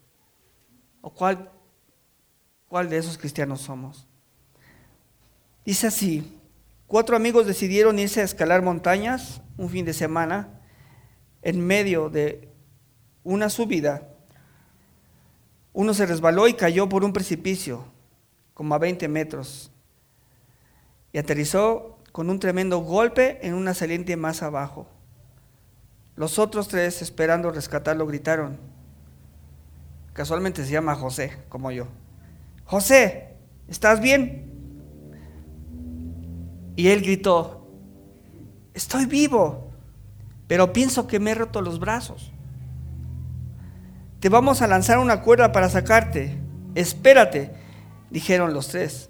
¿O cuál, cuál de esos cristianos somos? Dice así, cuatro amigos decidieron irse a escalar montañas un fin de semana en medio de una subida. Uno se resbaló y cayó por un precipicio, como a 20 metros, y aterrizó con un tremendo golpe en una saliente más abajo. Los otros tres, esperando rescatarlo, gritaron, Casualmente se llama José, como yo. José, ¿estás bien? Y él gritó, estoy vivo, pero pienso que me he roto los brazos. Te vamos a lanzar una cuerda para sacarte. Espérate, dijeron los tres.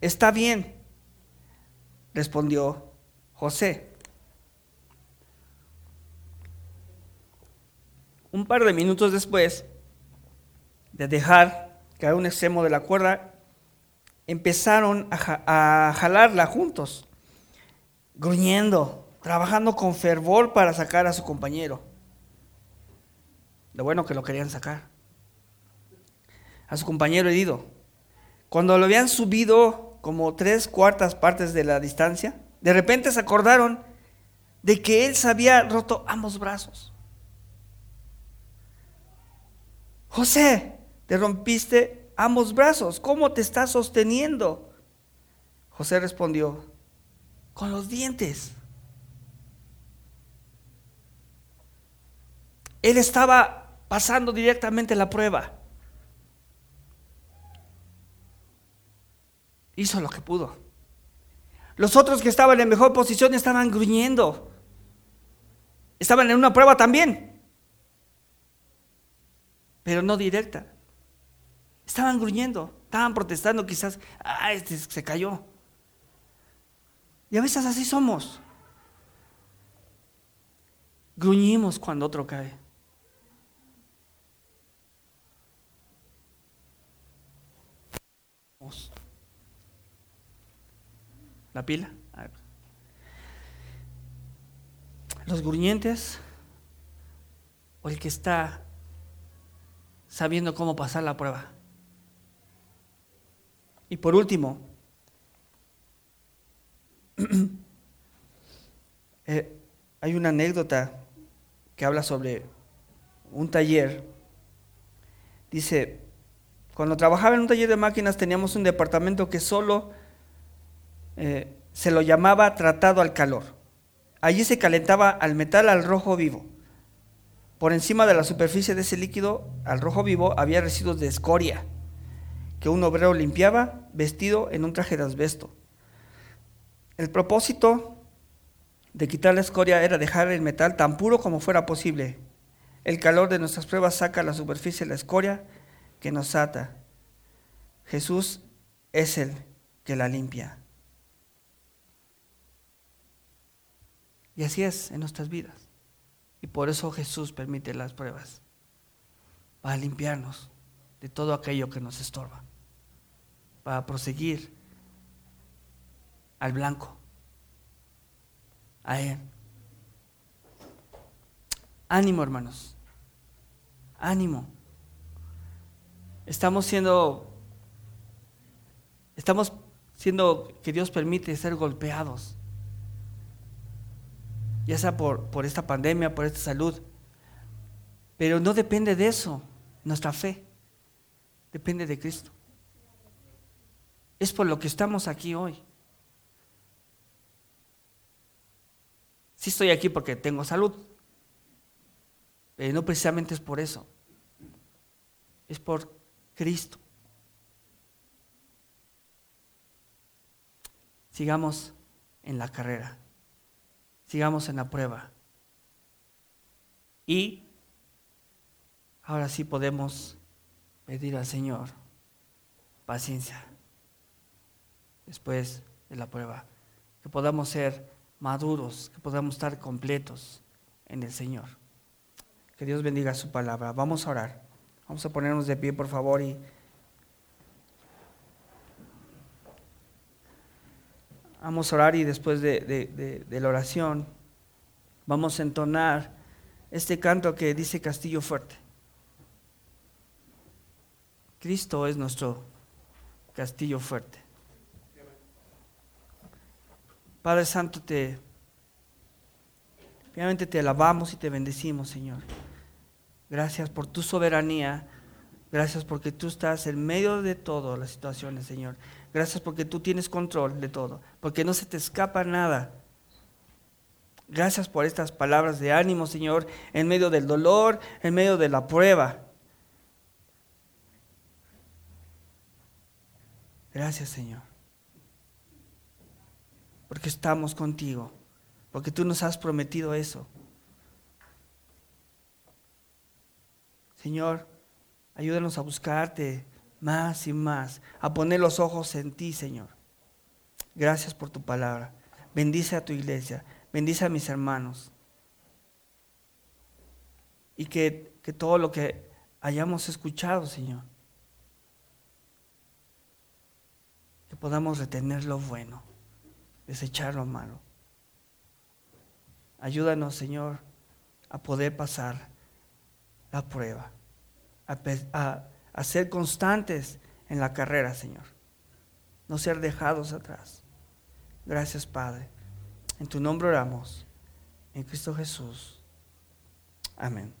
Está bien, respondió José. Un par de minutos después, de dejar caer un extremo de la cuerda, empezaron a, jalarla juntos, gruñendo, trabajando con fervor para sacar a su compañero. Lo bueno que lo querían sacar. A su compañero herido. Cuando lo habían subido como tres cuartas partes de la distancia, de repente se acordaron de que él se había roto ambos brazos. José, te rompiste ambos brazos. ¿Cómo te estás sosteniendo? José respondió, con los dientes. Él estaba pasando directamente la prueba. Hizo lo que pudo. Los otros que estaban en mejor posición estaban gruñendo. Estaban en una prueba también, pero no directa. Estaban gruñendo, estaban protestando, quizás, ah, este se cayó. Y a veces así somos. Gruñimos cuando otro cae. La pila. Los gruñentes o el que está sabiendo cómo pasar la prueba. Y por último, eh, hay una anécdota que habla sobre un taller. Dice, cuando trabajaba en un taller de máquinas teníamos un departamento que solo eh, se lo llamaba tratado al calor. Allí se calentaba al metal al rojo vivo. Por encima de la superficie de ese líquido, al rojo vivo, había residuos de escoria que un obrero limpiaba vestido en un traje de asbesto. El propósito de quitar la escoria era dejar el metal tan puro como fuera posible. El calor de nuestras pruebas saca a la superficie la escoria que nos ata. Jesús es el que la limpia. Y así es en nuestras vidas. Y por eso Jesús permite las pruebas, para limpiarnos de todo aquello que nos estorba, para proseguir al blanco, a Él. Ánimo, hermanos, ánimo. Estamos siendo, estamos siendo que Dios permite ser golpeados, ya sea por, por esta pandemia, por esta salud, pero no depende de eso, nuestra fe, depende de Cristo. Es por lo que estamos aquí hoy. Sí estoy aquí porque tengo salud, pero no precisamente es por eso. Es por Cristo. Sigamos en la carrera, sigamos en la prueba. Y ahora sí podemos pedir al Señor paciencia después de la prueba, que podamos ser maduros, que podamos estar completos en el Señor. Que Dios bendiga su palabra. Vamos a orar. Vamos a ponernos de pie, por favor, y vamos a orar y después de, la oración vamos a entonar este canto que dice Castillo Fuerte. Cristo es nuestro castillo fuerte. Padre Santo, te, obviamente te alabamos y te bendecimos, Señor. Gracias por tu soberanía. Gracias porque tú estás en medio de todas las situaciones, Señor. Gracias porque tú tienes control de todo, porque no se te escapa nada. Gracias por estas palabras de ánimo, Señor, en medio del dolor, en medio de la prueba. Gracias, Señor. Porque estamos contigo, porque tú nos has prometido eso. Señor, ayúdanos a buscarte más y más, a poner los ojos en ti, Señor. Gracias por tu palabra. Bendice a tu iglesia, bendice a mis hermanos. Y que, que todo lo que hayamos escuchado, Señor, que podamos retener lo bueno, desechar lo malo. Ayúdanos, Señor, a poder pasar la prueba, a, ser constantes en la carrera, Señor. No ser dejados atrás. Gracias, Padre. En tu nombre oramos. En Cristo Jesús. Amén.